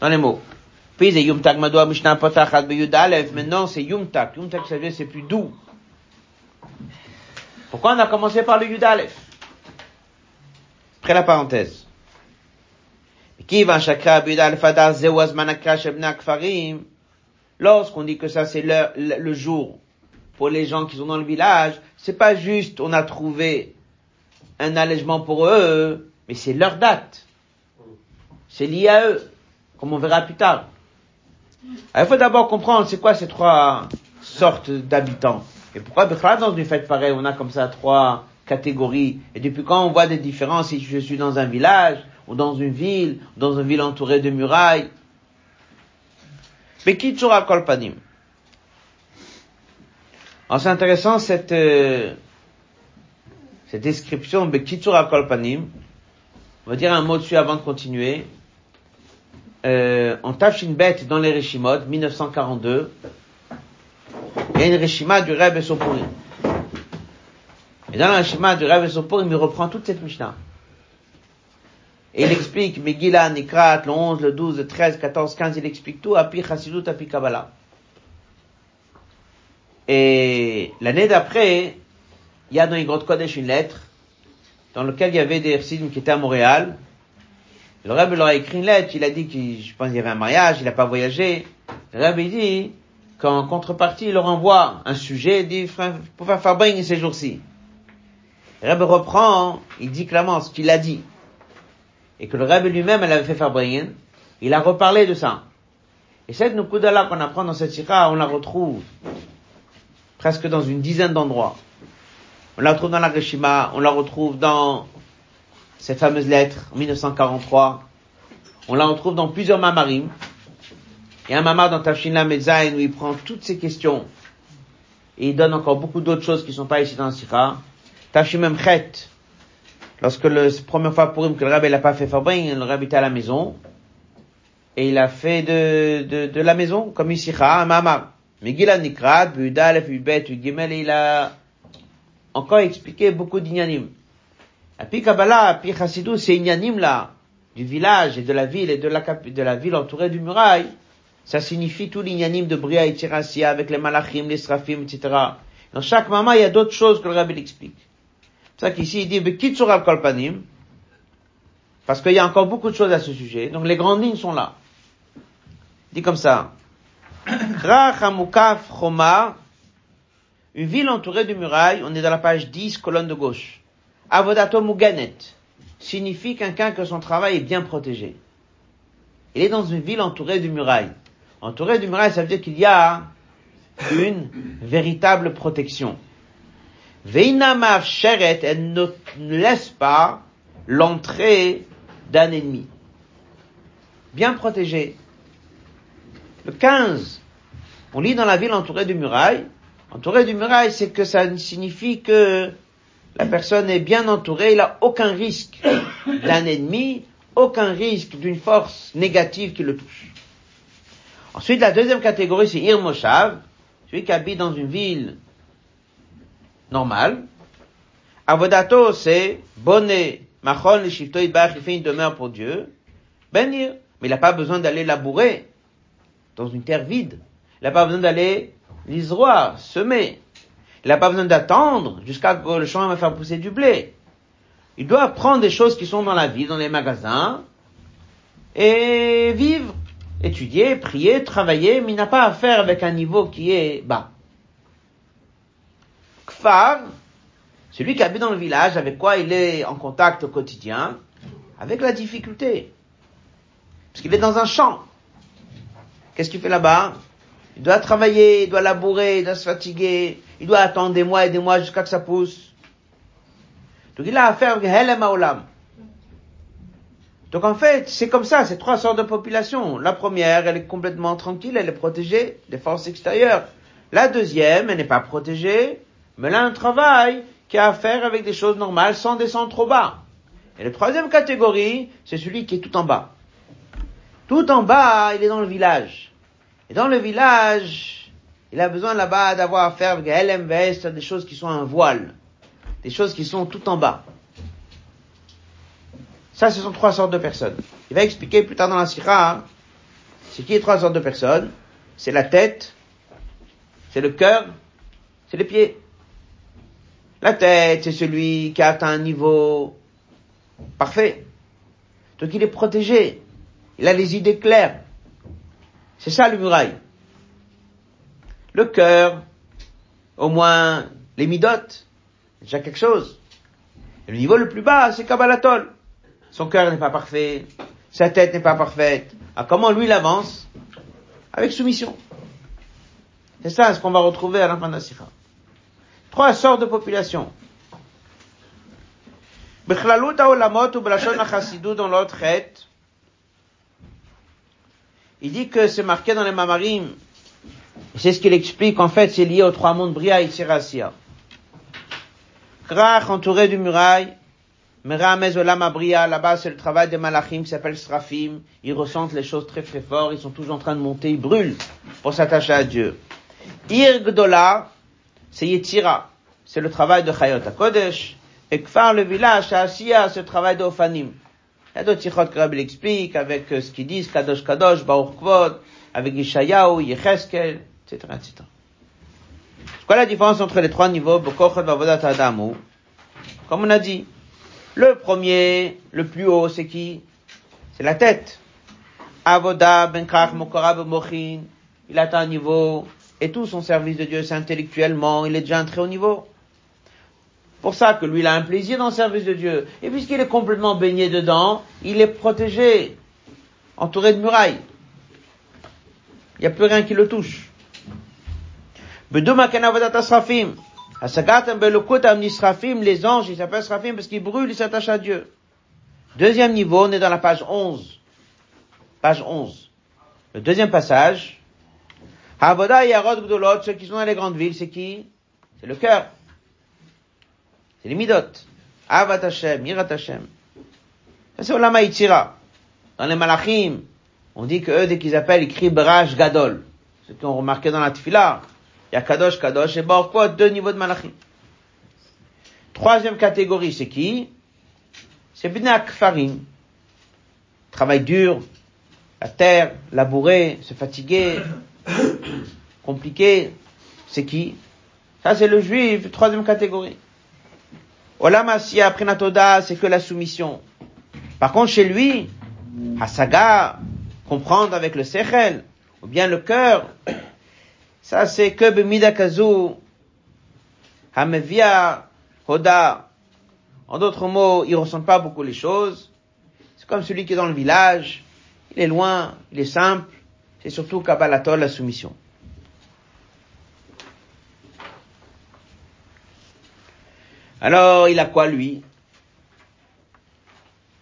Dans les mots. Puis, c'est Yumtak Madoua Mishnah Potachat. Maintenant, c'est Yumtak. Yumtak, ça veut dire c'est plus doux. Pourquoi on a commencé par le Yud Aleph? Après la parenthèse. Lorsqu'on dit que ça c'est le, le, jour pour les gens qui sont dans le village, c'est pas juste on a trouvé un allègement pour eux, mais c'est leur date. C'est lié à eux, comme on verra plus tard. Il faut d'abord comprendre c'est quoi ces trois sortes d'habitants. Et pourquoi dans une fête pareille, on a comme ça trois catégories. Et depuis quand on voit des différences si je suis dans un village, ou dans une ville, dans une ville entourée de murailles? Bekitsura Kolpanim? Alors c'est intéressant cette, euh, cette description Bekitsura Kolpanim? On va dire un mot dessus avant de continuer. Euh, en Tafshin Bet dans les Reshimot, 1942, il y a une Reshima du Rebbe Sopurim. Et dans la Reshima du Rebbe Sopurim, il reprend toute cette Mishnah. Et il explique Megillah, Nikrat, le 11, le 12, le 13, 14, 15, il explique tout, Api Chassidut, Api Kabbalah. Et l'année d'après, il y a dans les Kodesh une lettre, dans laquelle il y avait des Chassidim qui étaient à Montréal. Le Rebbe leur a écrit une lettre, il a dit qu'il, je pense qu'il y avait un mariage, il n'a pas voyagé. Le Rebbe dit qu'en contrepartie, il leur envoie un sujet, il dit, pour faire Fabring ces jours-ci. Le Rebbe reprend, il dit clairement ce qu'il a dit et que le Rebbe lui-même, elle avait fait faire il a reparlé de ça. Et cette Nukuda-là qu'on apprend dans cette sira, on la retrouve presque dans une dizaine d'endroits. On la retrouve dans la Reshima, on la retrouve dans cette fameuse lettre, en 1943. On la retrouve dans plusieurs mamarim. A un mamar dans Tafshinla Mezain où il prend toutes ces questions. Et il donne encore beaucoup d'autres choses qui ne sont pas ici dans la sira. Tafshim Memchet, Lorsque le première fois pour him que le rabbi n'a pas fait Fabrin, le rabbi était à la maison, et il a fait de, de, de la maison, comme ici, un mamar. Mais Nikrat, Budalef, Ubet, Gimel, il a encore expliqué beaucoup d'ignanim. Puis Kabbalah, puis Chassidou, c'est ignanim là, du village et de la ville et de la, de la ville entourée du muraille. Ça signifie tout l'ignanim de Bria et Tirassia avec les malachim, les srafim, etc. Dans chaque moment, il y a d'autres choses que le rabbi explique. C'est ça qu'ici, il dit, Bekitsur al kolpanim, parce qu'il y a encore beaucoup de choses à ce sujet. Donc les grandes lignes sont là. Il dit comme ça. [COUGHS] Choma, une ville entourée de murailles, on est dans la page 10, colonne de gauche. Avodato Muganet signifie quelqu'un que son travail est bien protégé. Il est dans une ville entourée de murailles. Entourée de murailles, ça veut dire qu'il y a une véritable protection. Veinamav Sheret, elle ne laisse pas l'entrée d'un ennemi. Bien protégé. Le 15, on lit dans la ville entourée de murailles. Entourée de murailles, c'est que ça signifie que la personne est bien entourée, il n'a aucun risque [COUGHS] d'un ennemi, aucun risque d'une force négative qui le touche. Ensuite, la deuxième catégorie, c'est Irmoshav, celui qui habite dans une ville normale. Avodato, c'est bonnet, machon, shifto, il fait une demeure pour Dieu. Benir. Mais il n'a pas besoin d'aller labourer dans une terre vide. Il n'a pas besoin d'aller l'isoir, semer. Il n'a pas besoin d'attendre jusqu'à que le champ va faire pousser du blé. Il doit prendre des choses qui sont dans la vie, dans les magasins, et vivre, étudier, prier, travailler, mais il n'a pas à faire avec un niveau qui est bas. Kfar, celui qui habite dans le village, avec quoi il est en contact au quotidien, avec la difficulté. Parce qu'il est dans un champ. Qu'est-ce qu'il fait là-bas? Il doit travailler, il doit labourer, il doit se fatiguer, il doit attendre des mois et des mois jusqu'à que ça pousse. Donc il a affaire avec Helem Olam. Donc en fait, c'est comme ça, c'est trois sortes de populations. La première, elle est complètement tranquille, elle est protégée des forces extérieures. La deuxième, elle n'est pas protégée, mais elle a un travail qui a à faire avec des choses normales sans descendre trop bas. Et la troisième catégorie, c'est celui qui est tout en bas. Tout en bas, il est dans le village. Et dans le village, il a besoin là-bas d'avoir à faire avec des choses qui sont un voile. Des choses qui sont tout en bas. Ça, ce sont trois sortes de personnes. Il va expliquer plus tard dans la Sira, c'est qui les trois sortes de personnes C'est la tête, c'est le cœur, c'est les pieds. La tête, c'est celui qui a atteint un niveau parfait. Donc il est protégé. Il a les idées claires. C'est ça le muraille. Le cœur, au moins les midotes, déjà quelque chose. Le niveau le plus bas, c'est Kabbalatol. Son cœur n'est pas parfait, sa tête n'est pas parfaite. Alors comment lui il avance Avec soumission. C'est ça ce qu'on va retrouver à la fin Trois sortes de populations. Il dit que c'est marqué dans les Mamarim. C'est ce qu'il explique. En fait, c'est lié aux trois mondes Bria et Sirasia. Krach entouré du muraille. Meramez Olam Bria, là-bas, c'est le travail des Malachim qui s'appelle Srafim. Ils ressentent les choses très très fort. Ils sont toujours en train de monter. Ils brûlent pour s'attacher à Dieu. Ir c'est Yetzira. C'est le travail de Chayot HaKodesh. Et Kfar, le village, Asiya, c'est le travail d'Ofanim. Il y d'autres tichot Rabbi explique avec euh, ce qu'ils disent, Kadosh Kadosh, Baruch avec Ishayahu, Yecheskel, etc., etc. C'est quoi la différence entre les trois niveaux, Bokochot, Vavodat, Adamu? Comme on a dit, le premier, le plus haut, c'est qui? C'est la tête. Avoda, Benkrach, Mokorab, Mochin, il atteint un niveau, et tout son service de Dieu, c'est intellectuellement, il est déjà un très haut niveau pour ça que lui, il a un plaisir dans le service de Dieu. Et puisqu'il est complètement baigné dedans, il est protégé, entouré de murailles. Il n'y a plus rien qui le touche. Les anges, ils s'appellent Srafim parce qu'ils brûlent, ils s'attachent à Dieu. Deuxième niveau, on est dans la page 11. Page 11. Le deuxième passage. Ceux qui sont dans les grandes villes, c'est qui? C'est le cœur. C'est les midot. Avat Hashem, Yirat Hashem. Ça c'est Olama. Dans les Malachim, on dit que eux, dès qu'ils appellent, ils crient Brach Gadol. Ce qu'on remarqué dans la Tfila. Il y a Kadosh, Kadosh et quoi deux niveaux de Malachim. Troisième catégorie, c'est qui? C'est Bnei Akfarim. Travail dur, la terre, labourer, se fatiguer, [COUGHS] compliqué. C'est qui? Ça, c'est le juif, troisième catégorie. Olam Asiya, Prinatoda, c'est que la soumission. Par contre, chez lui, Hasaga, comprendre avec le sechel, ou bien le cœur, ça c'est que Bemidakazu, Hamevia, Hoda. En d'autres mots, il ressent pas beaucoup les choses. C'est comme celui qui est dans le village, il est loin, il est simple, c'est surtout Kabbalatol, la soumission. Alors, il a quoi lui Passage d'après. Ashavodat bnak farim bonamasia ein mogash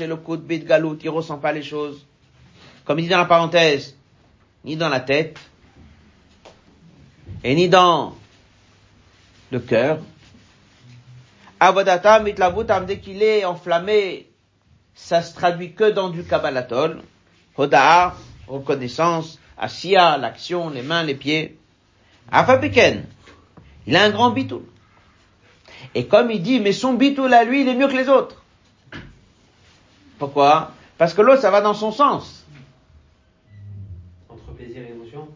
elokut bit galut. Il ressent pas les choses. Comme il dit dans la parenthèse, ni dans la tête, et ni dans le cœur. Avodata mitlavutam, dès qu'il est enflammé, ça se traduit que dans du kabbalatol. Hoda'a, reconnaissance, Asiya, l'action, les mains, les pieds. Afapiken, il a un grand bitoul. Et comme il dit, mais son bitoul à lui, il est mieux que les autres. Pourquoi? Parce que l'autre, ça va dans son sens. Entre plaisir et émotion?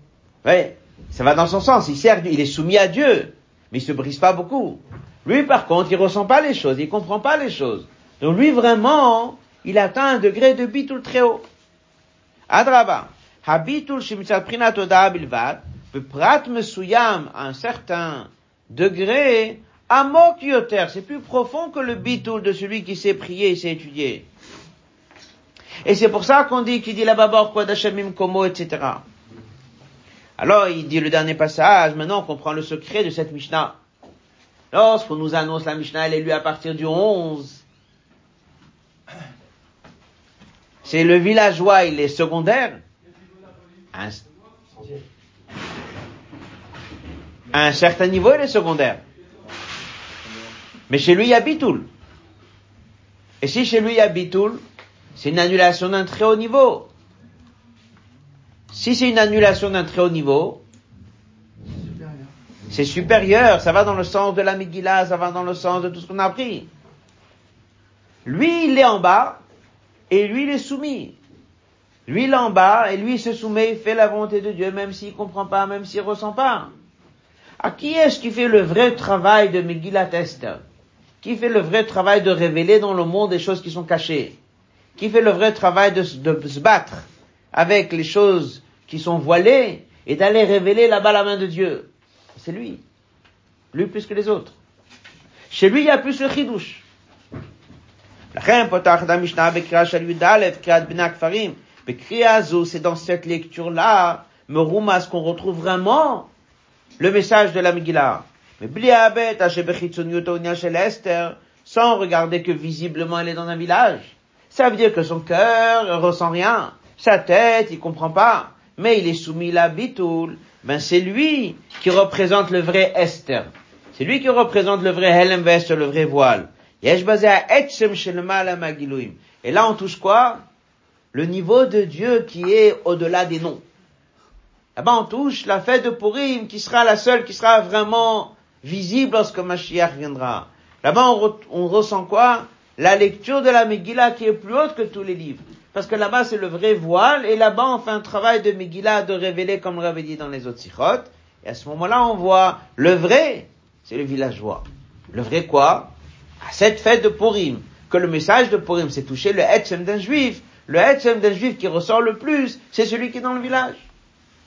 Oui, ça va dans son sens. Il sert, il est soumis à Dieu, mais il se brise pas beaucoup. Lui, par contre, il ressent pas les choses, il comprend pas les choses. Donc lui, vraiment, il atteint un degré de bitoul très haut. Adraba, habitul shimitzat prinatoda bilvad, prat mesuyam à un certain degré, amok yoter, c'est plus profond que le bitoul de celui qui sait prier et sait étudier. Et c'est pour ça qu'on dit, qu'il dit là-bas, quoi d'Hachamim Komo, etc. Alors, il dit le dernier passage, maintenant on comprend le secret de cette Mishnah. Lorsqu'on nous annonce la Mishnah, elle est lue à partir du 11. C'est le villageois, il est secondaire. Un- un certain niveau, il est secondaire. Mais chez lui, il y a Bitoul. Et si chez lui, il y a Bitoul, c'est une annulation d'un très haut niveau. Si c'est une annulation d'un très haut niveau, c'est supérieur, ça va dans le sens de la Megillah, ça va dans le sens de tout ce qu'on a appris. Lui, il est en bas, et lui, il est soumis. Lui, il est en bas, et lui, il se soumet, il fait la volonté de Dieu, même s'il comprend pas, même s'il ressent pas. À qui est-ce qui fait le vrai travail de Megillat Esther Qui fait le vrai travail de révéler dans le monde des choses qui sont cachées Qui fait le vrai travail de, s- de se battre avec les choses qui sont voilées et d'aller révéler là-bas la main de Dieu C'est lui. Lui plus que les autres. Chez lui, il y a plus le chidouche. לכן פותחת המשנה בקריאה של י"א, קריאת בני הכפרים. בקריאה הזו, c'est dans cette lecture-là, מרומז qu'on retrouve vraiment le message de la Megillah. Mais bli abet, asher bechitzoniut au shel Esther, sans regarder que visiblement elle est dans un village. Ça veut dire que son cœur ressent rien. Sa tête, il comprend pas. Mais il est soumis à bitoul. Ben, c'est lui qui représente le vrai Esther. C'est lui qui représente le vrai Helem Vest, le vrai voile. Et là, on touche quoi? Le niveau de Dieu qui est au-delà des noms. Là-bas, on touche la fête de Purim, qui sera la seule qui sera vraiment visible lorsque Mashiach viendra. Là-bas, on, re- on ressent quoi? La lecture de la Megillah qui est plus haute que tous les livres. Parce que là-bas, c'est le vrai voile, et là-bas, on fait un travail de Megillah de révéler, comme l'avait dit dans les autres sikhot. Et à ce moment-là, on voit le vrai, c'est le villageois. Le vrai quoi? À cette fête de Purim, que le message de Purim, c'est toucher le Etzem d'un juif. Le Etzem d'un juif qui ressort le plus, c'est celui qui est dans le village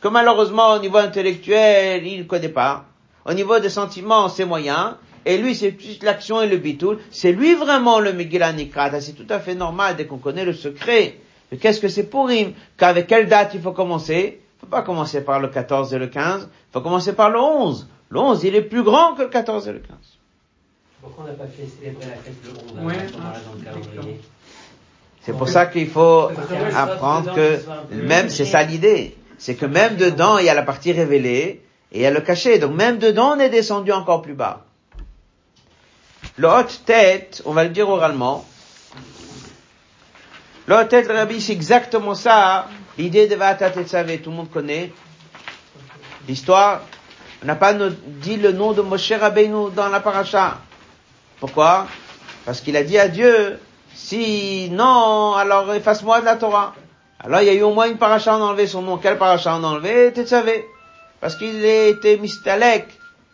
que malheureusement au niveau intellectuel, il ne connaît pas. Au niveau des sentiments, c'est moyen. Et lui, c'est plus l'action et le bitoul. C'est lui vraiment le Megillah Nikrat. C'est tout à fait normal dès qu'on connaît le secret. de Qu'est-ce que c'est Purim Qu'avec quelle date il faut commencer Il faut pas commencer par le 14 et le 15. Il faut commencer par le 11. Le 11, il est plus grand que le 14 et le 15. Pourquoi on n'a pas fait célébrer la fête le 11 Ouais, hein, dans le calendrier C'est pour ça qu'il faut apprendre que même, c'est ça l'idée. C'est que même dedans, il y a la partie révélée et a le caché. Donc même dedans, on est descendu encore plus bas. Le haute tête, on va le dire oralement. Le haute tête, le rabbi, c'est exactement ça. L'idée de Vatat Tetzavé, tout le monde connaît. L'histoire. On n'a pas dit le nom de Moshe Rabbeinu dans la paracha. Pourquoi? Parce qu'il a dit à Dieu, si non, alors efface-moi de la Torah. Alors il y a eu au moins une paracha, a enlevé son nom. Quelle paracha a enlevé Tetzavé. Parce qu'il était mistalek,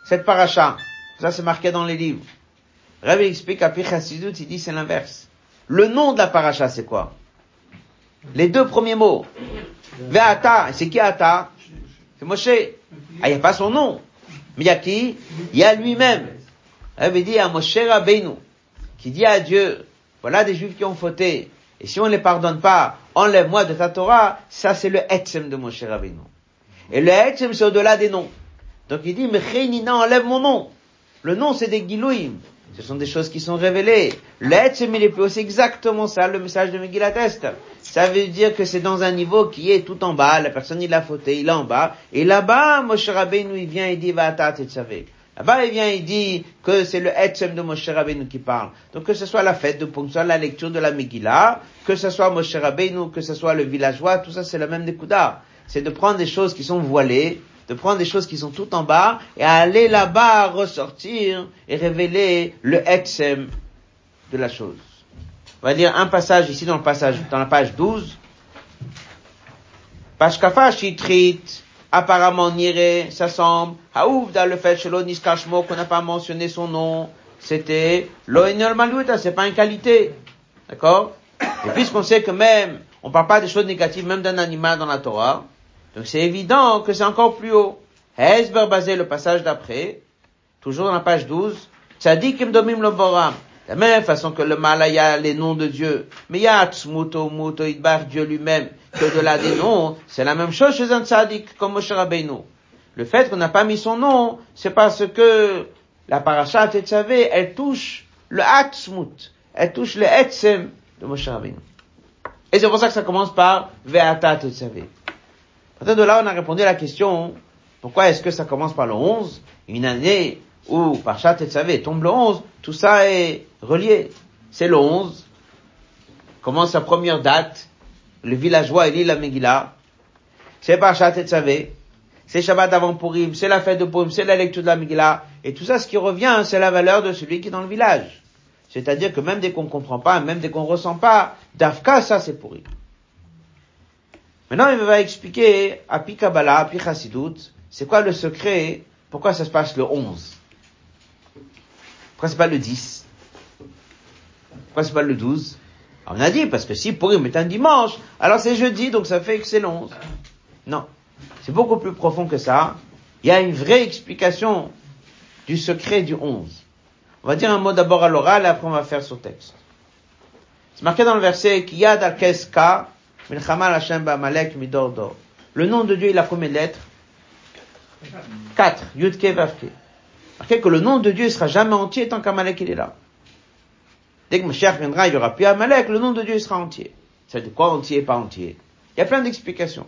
cette paracha. Ça c'est marqué dans les livres. Rabbi explique à Pichasidut, il dit c'est l'inverse. Le nom de la paracha c'est quoi? Les deux premiers mots. Ve'ata, c'est qui Ata? C'est Moshe. Ah, il n'y a pas son nom. Mais il y a qui? Il y a lui-même. Rabbi dit à Moshe Rabbeinu, qui dit à Dieu, voilà des juifs qui ont fauté, et si on ne les pardonne pas, enlève-moi de ta Torah, ça c'est le Etzem de Moshe Rabbeinu. Et le Etzem c'est au-delà des noms. Donc il dit, mais enlève mon nom. Le nom c'est des Gilouim. Ce sont des choses qui sont révélées. L'Etzem il est plus c'est exactement ça, le message de Megillat Est. Ça veut dire que c'est dans un niveau qui est tout en bas, la personne il a fauté, il est en bas, et là-bas, Moshe Rabbeinu il vient et dit, va à savez. Là-bas, il vient, il dit que c'est le Etzem de Moshe Rabbeinu qui parle. Donc, que ce soit la fête de Pong, soit la lecture de la Megillah, que ce soit Moshe Rabbeinu, que ce soit le villageois, tout ça, c'est le même Nekuda. C'est de prendre des choses qui sont voilées, de prendre des choses qui sont tout en bas, et aller là-bas ressortir et révéler le Etzem de la chose. On va dire un passage ici dans le passage, dans la page 12. Pashkafa Shitrit, apparemment Niré, ça semble, Haouf dans le fait Shelo Niskashmo qu'on n'a pas mentionné son nom, c'était Loenol Maluta, c'est pas une qualité. D'accord? Et puisqu'on sait que même, on parle pas des choses négatives même d'un animal dans la Torah, donc c'est évident que c'est encore plus haut. Hezber basé le passage d'après, toujours dans la page 12, Tzadik Domim lo Boram. De la même façon que le mal, a les noms de Dieu. Mais il y a Tzmuto, Muto, Idbar, Dieu lui-même. Que de là des noms, c'est la même chose chez un tzaddik comme Moshe Rabbeinu. Le fait qu'on n'a pas mis son nom, c'est parce que la parashat Tetzavé, elle touche le Atzmut. Elle touche le Etzem de Moshe Rabbeinu. Et c'est pour ça que ça commence par Ve'ata Tetzavé. Partir de là, on a répondu à la question, pourquoi est-ce que ça commence par le 11? Une année ou par et tombe le 11, tout ça est relié. C'est le 11, commence sa première date, le villageois lit la Megillah, c'est par et c'est Shabbat avant Purim, c'est la fête de Purim, c'est la lecture de la Megillah, et tout ça, ce qui revient, c'est la valeur de celui qui est dans le village. C'est-à-dire que même dès qu'on comprend pas, même dès qu'on ressent pas, Dafka, ça c'est pourri. Maintenant, il va expliquer à Pikabala, à Pichasidut, c'est quoi le secret, pourquoi ça se passe le 11. Pourquoi c'est pas le 10 Pourquoi c'est pas le 12 On a dit, parce que si Purim est un dimanche, alors c'est jeudi, donc ça fait que c'est le 11. Non. C'est beaucoup plus profond que ça. Il y a une vraie explication du secret du 11. On va dire un mot d'abord à l'oral, et après on va faire son texte. C'est marqué dans le verset, Kiyad al-Keska. Le nom de Dieu, il a combien de lettres? Quatre. Yudke Vavke marqué que le nom de Dieu sera jamais entier tant qu'Amalek il est là. Dès que Mashiach viendra, il y aura plus Amalek, le nom de Dieu sera entier. C'est de quoi entier, pas entier? Il y a plein d'explications.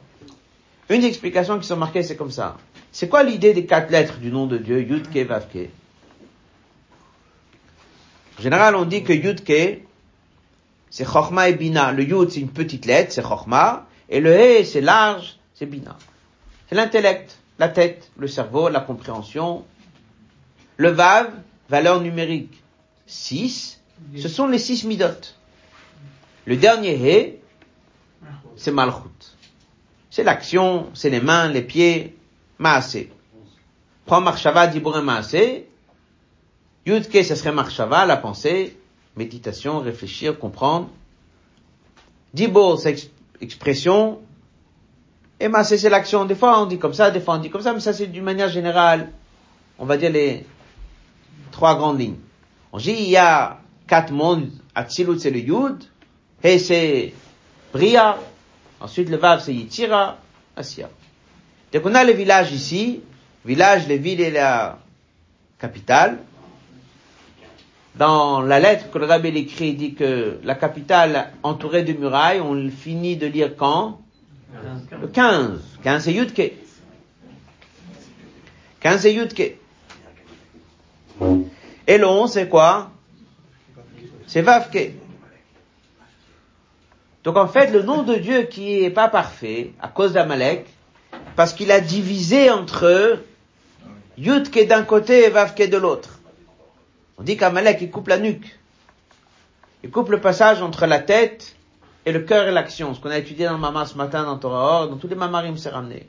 Une des explications qui sont marquées, c'est comme ça. C'est quoi l'idée des quatre lettres du nom de Dieu, Yudke, Vavke? En général, on dit que Yudke, c'est Chochma et Bina. Le Yud, c'est une petite lettre, c'est Chochma. Et le He, c'est large, c'est Bina. C'est l'intellect, la tête, le cerveau, la compréhension, le Vav, valeur numérique 6, ce sont les six midot. Le dernier He, c'est Malchut. C'est l'action, c'est les mains, les pieds, Maasé. Prends Marshava, Dibourin Maasé. Yudke, ce serait Marshava, la pensée, méditation, réfléchir, comprendre. Dibur, c'est expression. Et Maasé, c'est l'action. Des fois, on dit comme ça, des fois, on dit comme ça, mais ça, c'est d'une manière générale. On va dire les, trois grandes lignes. On dit, il y a quatre mondes. Atzilut, c'est le Yud. He, c'est Bria. Ensuite, le Vav, c'est Yitira. Asia. Donc, on a le village ici. Village, les villes et la capitale. Dans la lettre que le rabbi écrit, il dit que la capitale entourée de murailles, on finit de lire quand? Le 15. 15 c'est Yudke. 15 c'est Yudke. Et le 11, c'est quoi? C'est Vavke. Donc en fait, le nom de Dieu qui est pas parfait, à cause d'Amalek, parce qu'il a divisé entre Yudke d'un côté et Vavke de l'autre. On dit qu'Amalek, il coupe la nuque. Il coupe le passage entre la tête et le cœur et l'action. Ce qu'on a étudié dans le Mama ce matin dans Torah Or, dans tous les Mamarim, c'est ramené.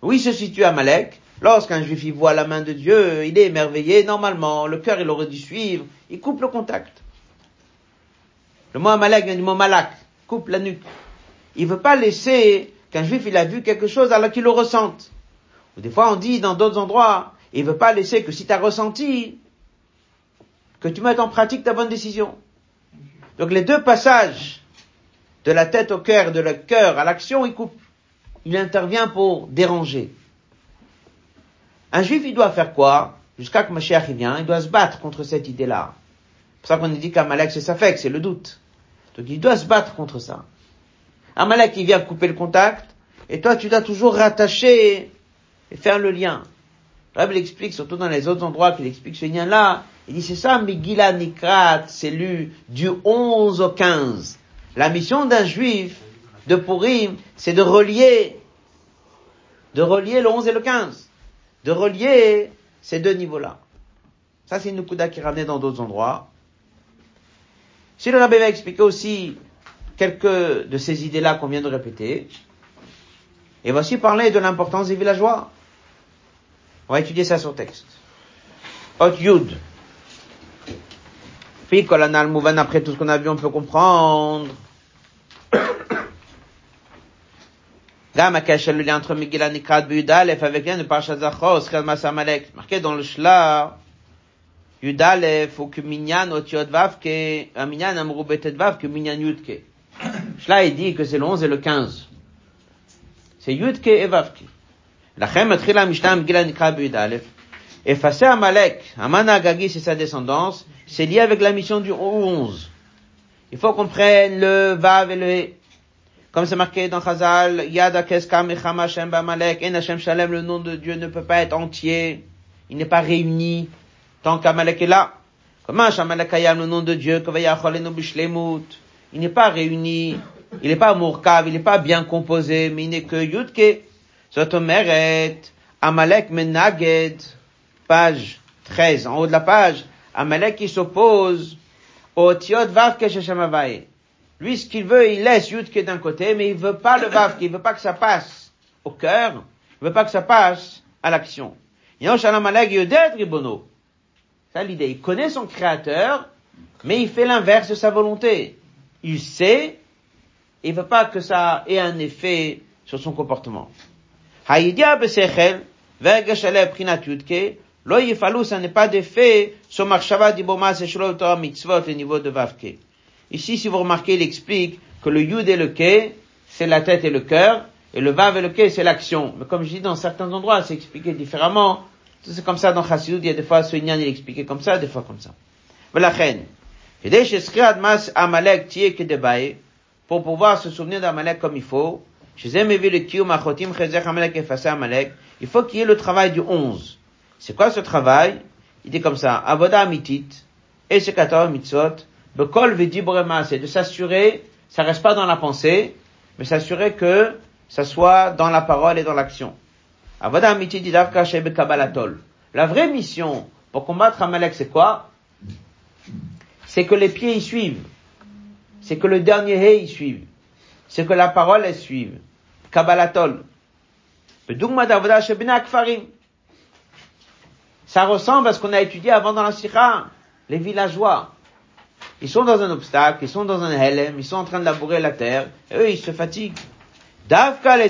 Oui, se situe Amalek. Lorsqu'un juif y voit la main de Dieu, il est émerveillé. Normalement, le cœur, il aurait dû suivre. Il coupe le contact. Le mot Amalek vient du mot malak. Coupe la nuque. Il veut pas laisser qu'un juif, il a vu quelque chose alors qu'il le ressente. Ou des fois, on dit dans d'autres endroits, il veut pas laisser que si tu as ressenti, que tu mettes en pratique ta bonne décision. Donc les deux passages de la tête au cœur, de le cœur à l'action, il coupe. Il intervient pour déranger. Un juif, il doit faire quoi? Jusqu'à que Mashiach vient, il doit se battre contre cette idée-là. C'est pour ça qu'on dit qu'Amalek, c'est sa c'est le doute. Donc il doit se battre contre ça. Amalek, il vient couper le contact, et toi, tu dois toujours rattacher et faire le lien. Le explique, surtout dans les autres endroits qu'il explique ce lien-là, il dit c'est ça, Megillah Nikrat, c'est lu du 11 au 15. La mission d'un juif de Purim, c'est de relier, de relier le 11 et le 15. De relier ces deux niveaux-là. Ça, c'est une Nukuda qui ramenait dans d'autres endroits. Si le rabbin va expliquer aussi quelques de ces idées-là qu'on vient de répéter, et voici parler de l'importance des villageois. On va étudier ça sur texte. Hot Yud. Puis, Kolanal Mouvan, après tout ce qu'on a vu, on peut comprendre. [COUGHS] Gam le lien entre Megillah Nikrat Yudalef avec lien de Parashat Zachor, Schelmas Amalek. Marqué dans le Shla, Yudalef, ou que Minyan Otiot Vavke, un Minyan Amrou Betet Vavke, Minyan Yudke. Shla, il dit que c'est le 11 et le 15. C'est Yudke et Vavke. לכן מתחיל המשנה מגילה נקרא בי"א. Effacer Amalek, Aman Agagi, c'est sa descendance, c'est lié avec la mission du 11. Il faut qu'on prenne le Vav et le. Comme c'est marqué dans Chazal, Yada Keskam Echam Hashem Ba'amalek, En Hashem Shalem, le nom de Dieu ne peut pas être entier, il n'est pas réuni, tant qu'Amalek est là. Comment Amalek le nom de Dieu, il n'est pas réuni, il n'est pas mourkav, il n'est pas bien composé, mais il n'est que Yudke. Zotomeret, Amalek Menaged, page 13, en haut de la page, Amalek qui s'oppose au Tiot Vav Kesheshamavaye. Lui, ce qu'il veut, il laisse Yudke d'un côté, mais il veut pas le Vav, il veut pas que ça passe au cœur, il veut pas que ça passe à l'action. Ça l'idée. Il connaît son créateur, mais il fait l'inverse de sa volonté. Il sait, et il veut pas que ça ait un effet sur son comportement. Haïdia besechel, prinat yudke, Lo yifalou, ça n'est pas de fait, somar shabbat iboma sechrol torah mitzvot, le niveau de vavke. Ici, si vous remarquez, il explique que le yud et le ke, c'est la tête et le cœur, et le vav et le ke, c'est l'action. Mais comme je dis, dans certains endroits, c'est expliqué différemment. C'est comme ça dans Chassidut, il y a des fois ce nyan, il est expliqué comme ça, des fois comme ça. Voilà, pour pouvoir se souvenir d'Amalek comme il faut, il faut qu'il y ait le travail du 11. C'est quoi ce travail? Il dit comme ça, Avoda Amitit, et c'est mitzvot, bekol c'est de s'assurer, ça reste pas dans la pensée, mais s'assurer que ça soit dans la parole et dans l'action. Avoda Amitit didavka kabbalatol. La vraie mission pour combattre Amalek, c'est quoi? C'est que les pieds y suivent. C'est que le dernier hé y suive. C'est que la parole elle suive. Kabbalatol. Ça ressemble à ce qu'on a étudié avant dans la Sikha, les villageois. Ils sont dans un obstacle, ils sont dans un helem, ils sont en train de labourer la terre, et eux, ils se fatiguent. Les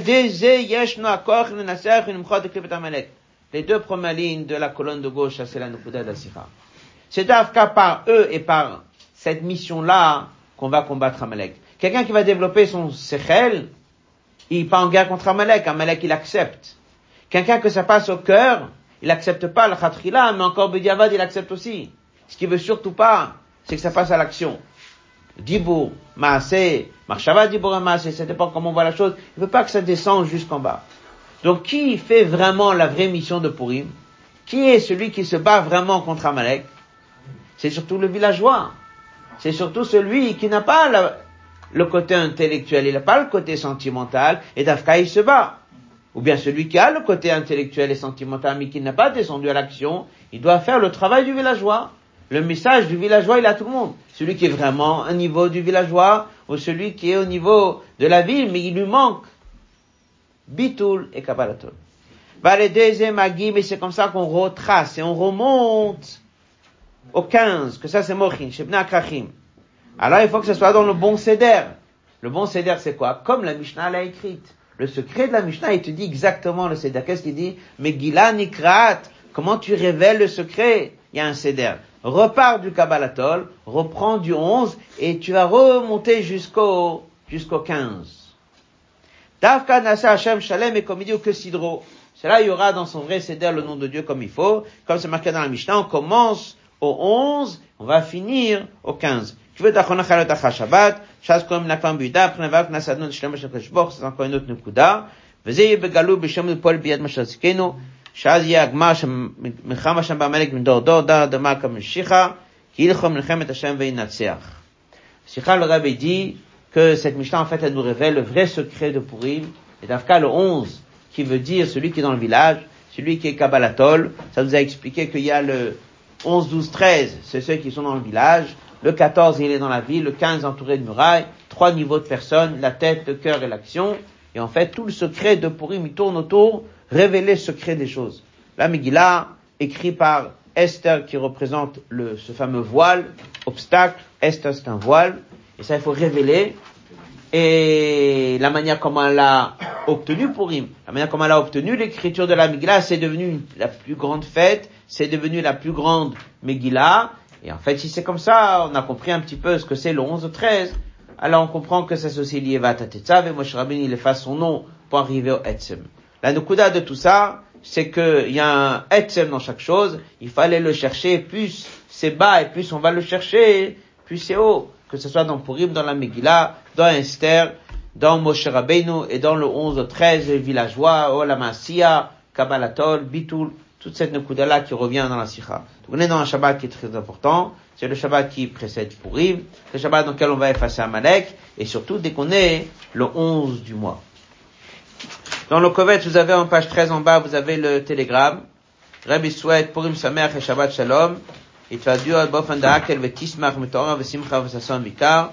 deux premières lignes de la colonne de gauche, c'est la Nukuda de la Sikha. C'est Davka par eux et par cette mission-là qu'on va combattre Amalek. Quelqu'un qui va développer son sechel, il pas en guerre contre Amalek. Amalek, il accepte. Quelqu'un que ça passe au cœur, il accepte pas le khatrila, mais encore Bediavad, il accepte aussi. Ce qu'il veut surtout pas, c'est que ça passe à l'action. Dibour, Maasé, Marshava Dibour Maasé, ça dépend comment on voit la chose. Il veut pas que ça descende jusqu'en bas. Donc, qui fait vraiment la vraie mission de Purim? Qui est celui qui se bat vraiment contre Amalek? C'est surtout le villageois. C'est surtout celui qui n'a pas le côté intellectuel, il n'a pas le côté sentimental, et d'Afka il se bat. Ou bien celui qui a le côté intellectuel et sentimental, mais qui n'a pas descendu à l'action, il doit faire le travail du villageois. Le message du villageois, il a tout le monde. Celui qui est vraiment un niveau du villageois, ou celui qui est au niveau de la ville, mais il lui manque Bitul et Kabbalatol. Va les deuxième et c'est comme ça qu'on retrace et on remonte au 15, que ça c'est Mochin, Shebna Krachim. Alors il faut que ce soit dans le bon Seder. Le bon Seder c'est quoi? Comme la Mishnah l'a écrite. Le secret de la Mishnah, il te dit exactement le Seder. Qu'est-ce qu'il dit? Megillah Nikrat. Comment tu révèles le secret? Il y a un Seder. Repars du Kabbalatol, reprends du 11 et tu vas remonter jusqu'au jusqu'au 15. Davka Nasa Hashem Shalem et comme il dit au Kesidro. C'est là il y aura dans son vrai Seder le nom de Dieu comme il faut. Comme c'est marqué dans la Mishnah, on commence au 11, on va finir au 15. Tu veux d'achon achalot achar Shabbat, shaz koim nakam b'yuda, p'nevav knasadnu d'shlem shel kashboch, c'est encore une autre nekuda. וזה יהיה בגלוי בשם לפועל ביד מה שרציקנו, שאז יהיה הגמר שמלחמה שם בעמלק מדור דור, דר אדמה כמשיחה, כי ילכו מלחמת השם וינצח. Sicha le Rabbi dit que cette Mishnah en fait elle nous révèle le vrai secret de Purim, et d'Afka le 11, qui veut dire celui qui est dans le village, celui qui est Kabbalatol, ça nous a expliqué qu'il y a le 11, 12, 13, c'est ceux qui sont dans le village. le 14, il est dans la ville. Le 15, entouré de murailles. Trois niveaux de personnes, la tête, le cœur et l'action. Et en fait, tout le secret de Purim, il tourne autour, révéler le secret des choses. La Megillah, écrit par Esther, qui représente le, ce fameux voile, obstacle. Esther, c'est un voile. Et ça, il faut révéler. Et la manière comment elle a obtenu Purim, la manière comment elle a obtenu l'écriture de la Megillah, c'est devenu la plus grande fête c'est devenu la plus grande Megillah. Et en fait, si c'est comme ça, on a compris un petit peu ce que c'est le 11-13. Alors on comprend que ça s'associe lié à Tatetzav et Moshe Rabbeinu il efface son nom pour arriver au Etzem. La nukuda de tout ça, c'est qu'il y a un Etzem dans chaque chose, il fallait le chercher, plus c'est bas et plus on va le chercher, plus c'est haut. Que ce soit dans Purim, dans la Megillah, dans Esther, dans Moshe Rabbeinu et dans le 11-13, villageois, Olamasia, Kabbalatol, Bitul, toute cette Nekuda-là qui revient dans la Sikha. Donc on est dans un Shabbat qui est très important, c'est le Shabbat qui précède Purim, c'est le Shabbat dans lequel on va effacer Amalek, et surtout dès qu'on est le 11 du mois. Dans le Kovet, vous avez en page 13 en bas, vous avez le télégramme. Rabbi souhaite Purim Samer et Shabbat Shalom. Et tu as Dieu, Bofandaak, El Vetismach, Metorah, Vesimcha, Vesasson, Vikar.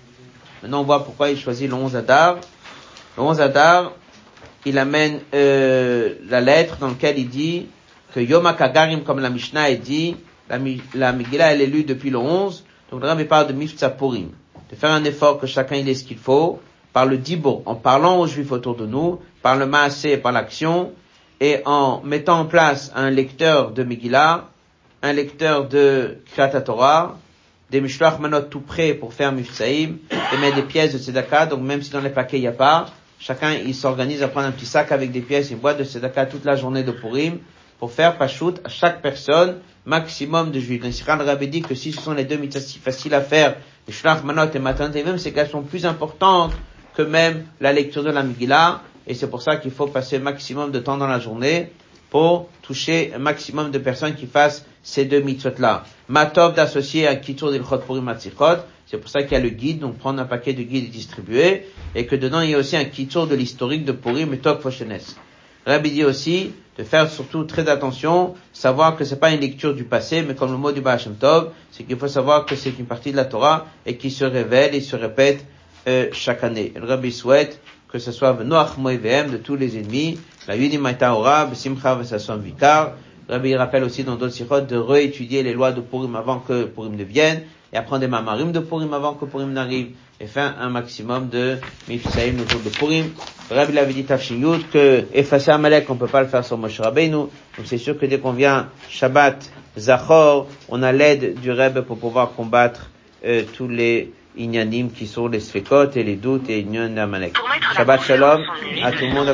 Maintenant, on voit pourquoi il choisit le 11 Adar. Le 11 Adar, il amène euh, la lettre dans laquelle il dit que Yom Kagarim, comme la Mishnah est dit, la, la Megillah elle est lue depuis le 11, donc le Rabbi parle de Mifta Purim, de faire un effort que chacun il ait ce qu'il faut, par le Dibo, en parlant aux Juifs autour de nous, par le Maasé, par l'action, et en mettant en place un lecteur de Megillah, un lecteur de Kriyat des Mishloach Manot tout prêts pour faire Mifsaïm, et mettre des pièces de Tzedakah, donc même si dans les paquets il n'y a pas, Chacun, il s'organise à prendre un petit sac avec des pièces, une boîte de tzedaka toute la journée de Purim pour faire pachout à chaque personne maximum de juifs. Le Rabbi dit que si ce sont les deux mitzvahs si faciles à faire, les shlach manot et matanot et même, c'est qu'elles sont plus importantes que même la lecture de la Megillah. Et c'est pour ça qu'il faut passer maximum de temps dans la journée pour toucher un maximum de personnes qui fassent ces deux mitzvot-là. Matov d'associer à Kitur d'Ilchot Purim Matzichot, c'est pour ça qu'il y a le guide, donc prendre un paquet de guides et distribuer, et que dedans il y a aussi un kitsur de l'historique de Purim et Tok Foshenes. Rabbi dit aussi de faire surtout très attention, savoir que c'est pas une lecture du passé, mais comme le mot du Baal Tov, c'est qu'il faut savoir que c'est une partie de la Torah et qui se révèle et se répète euh, chaque année. Le Rabbi souhaite que ce soit Venoach Moevem de tous les ennemis, la Yudimaita Ora, Besimcha Vesasson Vikar. Rabbi rappelle aussi dans d'autres sirotes de réétudier les lois de Purim avant que Purim ne vienne, et apprendre des mamarim de Purim avant que Purim n'arrive, et faire un maximum de mifsaïm le jour de Purim. Rabbi l'avait dit Tafshin que effacer Amalek, on peut pas le faire sur Moshe Rabbeinu, donc c'est sûr que dès qu'on vient Shabbat, Zachor, on a l'aide du Rebbe pour pouvoir combattre euh, tous les inyanim qui sont les sfekot et les doutes et d'Amalek. Shabbat Shalom à tout le monde à.